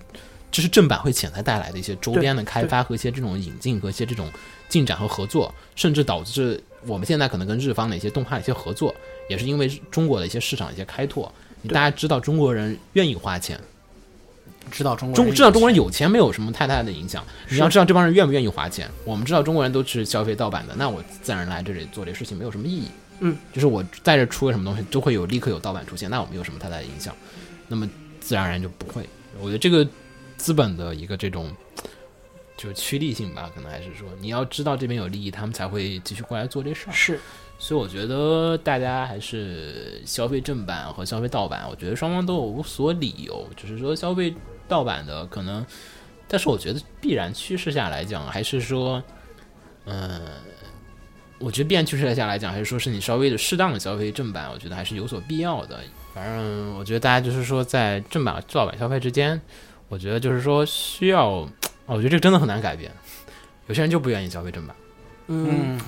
这是正版会潜在带来的一些周边的开发和一些这种引进和一些这种进展和合作，甚至导致我们现在可能跟日方的一些动画的一些合作，也是因为中国的一些市场一些开拓。大家知道中国人愿意花钱，知道中国知道中国人有有钱没有什么太大的影响。你要知道这帮人愿不愿意花钱。我们知道中国人都是消费盗版的，那我自然来这里做这事情没有什么意义。嗯，就是我在这出个什么东西，都会有立刻有盗版出现，那我们有什么太大的影响。那么自然而然就不会。我觉得这个资本的一个这种就是趋利性吧，可能还是说你要知道这边有利益，他们才会继续过来做这事儿。是所以我觉得大家还是消费正版和消费盗版，我觉得双方都有无所理由。只是说消费盗版的可能，但是我觉得必然趋势下来讲，还是说，嗯、我觉得必然趋势下来讲，还是说是你稍微的适当的消费正版，我觉得还是有所必要的。反正我觉得大家就是说，在正版和盗版消费之间，我觉得就是说需要，我觉得这个真的很难改变。有些人就不愿意消费正版。嗯，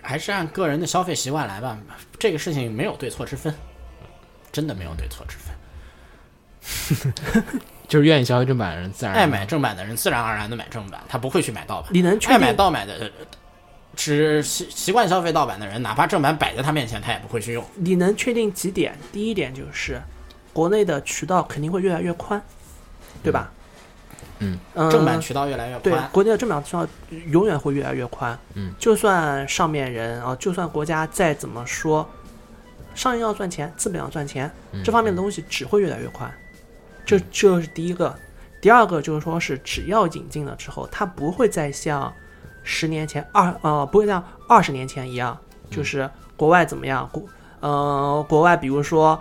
还是按个人的消费习惯来吧。这个事情没有对错之分，真的没有对错之分。就是愿意消费正版的人，自然爱买正版的人自然而然的买正版，他不会去买盗版。你能确爱买盗版的，只习习惯消费盗版的人，哪怕正版摆在他面前，他也不会去用。你能确定几点？第一点就是国内的渠道肯定会越来越宽，对吧？嗯嗯，正版渠道越来越对宽，国内的正版渠道永远会越来越宽。嗯，就算上面人啊，就算国家再怎么说，商业要赚钱，资本要赚钱，嗯这方面的东西只会越来越宽。这这是第一个。第二个就是说是只要引进了之后，它不会再像十年前二呃不会像二十年前一样，就是国外怎么样国呃国外比如说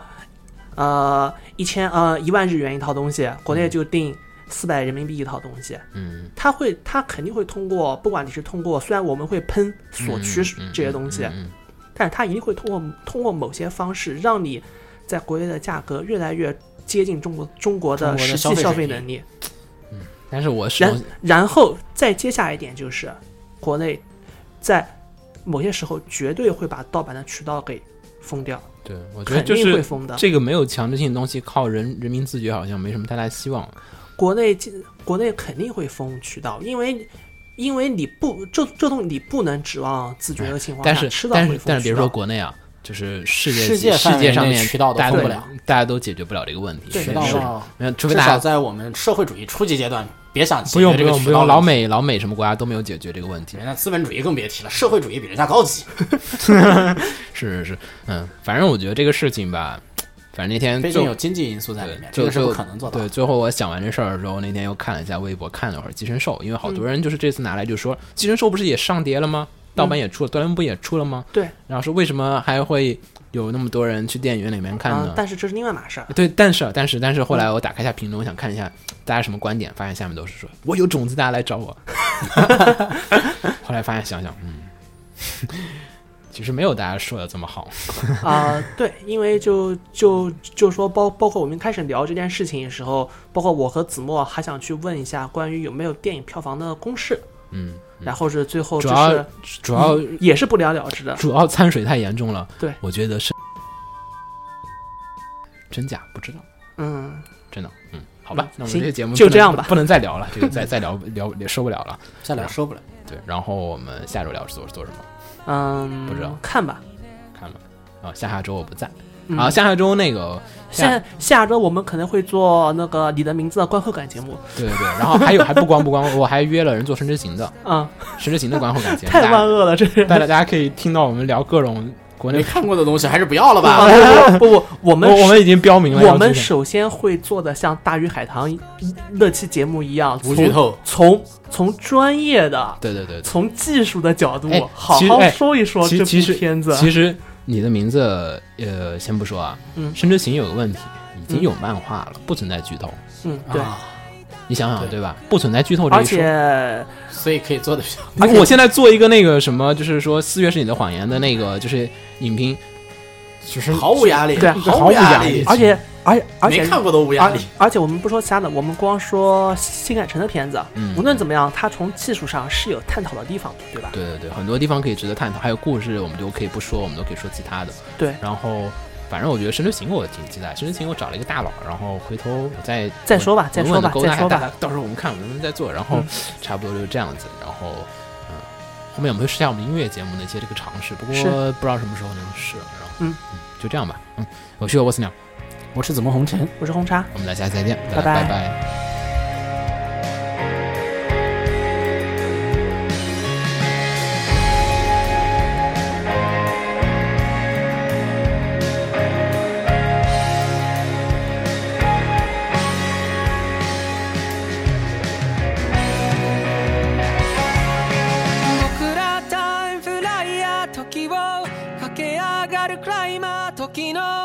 呃一千呃一万日元一套东西，国内就定四百人民币一套东西。嗯，他会，他肯定会通过，不管你是通过，虽然我们会喷锁区嗯这些东西，嗯嗯但是他一定会通过通过某些方式，让你在国内的价格越来越接近中国中国的的实际消费能力。嗯但是我是然然后再接下来一点就是，国内在某些时候绝对会把盗版的渠道给封掉，对我觉得肯就是定会封的。这个没有强制性的东西，靠人人民自觉好像没什么太大希望。国内国内肯定会封渠道，因为因为你不这这东西你不能指望自觉的情况下但是吃到但是但是别说国内啊，就是世界世界世界上面渠道都大家都不了大家都解决不了这个问题。对渠道是上没有，除非至少大家在我们社会主义初级阶段，别想不用不解决这个用不用，老渠道问题美老美什么国家都没有解决这个问题。人家资本主义更别提了，社会主义比人家高级，是是是，嗯，反正我觉得这个事情吧，反正那天毕竟有经济因素在里面，这个是不可能做到对，最后我想完这事儿的时候，那天又看了一下微博，看了会儿《寄生兽》，因为好多人就是这次拿来就说，寄生兽》不是也上碟了吗？盗版也出了，哆啦 A 梦不也出了吗？对，然后说为什么还会有那么多人去电影院里面看呢？，啊但是这是另外码事儿。对，但是但是但是后来我打开一下评论，我想看一下大家什么观点，发现下面都是说我有种子，大家来找我。后来发现想想，嗯，其实没有大家说的这么好。啊、对，因为就就就说包包括我们开始聊这件事情的时候，包括我和子墨还想去问一下关于有没有电影票房的公式，嗯，然后是最后主要是主要也是不了了之的。主要掺水太严重了。对我觉得是真假不知道，嗯，真的，嗯，好吧，那我们这个节目就这样吧不能再聊了，这个再再聊聊也受不了了。再聊受不了。对，然后我们下周聊做做什么？嗯，不知道看吧。看吧。啊，下下周我不在。嗯啊，下下周那个下下周我们可能会做那个你的名字的观后感节目。对对对，然后还有 还不光不光，我还约了人做《神之行》的，嗯，《神之行》的观后感节目，太万恶了，这是。大家大家可以听到我们聊各种国内看过的东西还是不要了啊吧。不不不，我们 我我们已经标明了我们首先会做的像《大鱼海棠》那期节目一样，从无剧透，从从专业的、对对对对。从技术的角度哎，好好说一说这部其其实片子。其实你的名字，呃，先不说啊，嗯《深之行》有个问题，已经有漫画了，不存在剧透。嗯，对，啊你想想对对吧？不存在剧透这而一说。且所以可以做的比较。我现在做一个那个什么，就是说《四月是你的谎言》的那个，就是影评，就是毫无压力，对毫无压力，而且而且而且没看过都无压力。而且我们不说其他的，我们光说新海诚的片子，嗯无论怎么样，它从技术上是有探讨的地方的，对吧？对对对，很多地方可以值得探讨，还有故事我们就可以不说，我们都可以说其他的。对然后反正我觉得《神之行》我挺期待，《神之行》我找了一个大佬，然后回头我再再说吧再说吧再说吧到时候我们看我们能不能再做，然后嗯差不多就是这样子，然后嗯，后面我们会试下我们音乐节目的一些这个尝试，不过不知道什么时候能试，然后嗯。就这样吧，嗯，我是沃斯鸟，我是紫梦红尘。我是红茶，我们大家再见，拜拜。拜拜。Latino.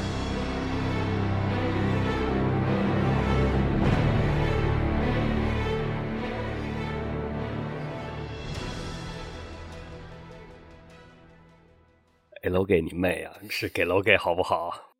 给楼给你妹啊！是给楼给好不好？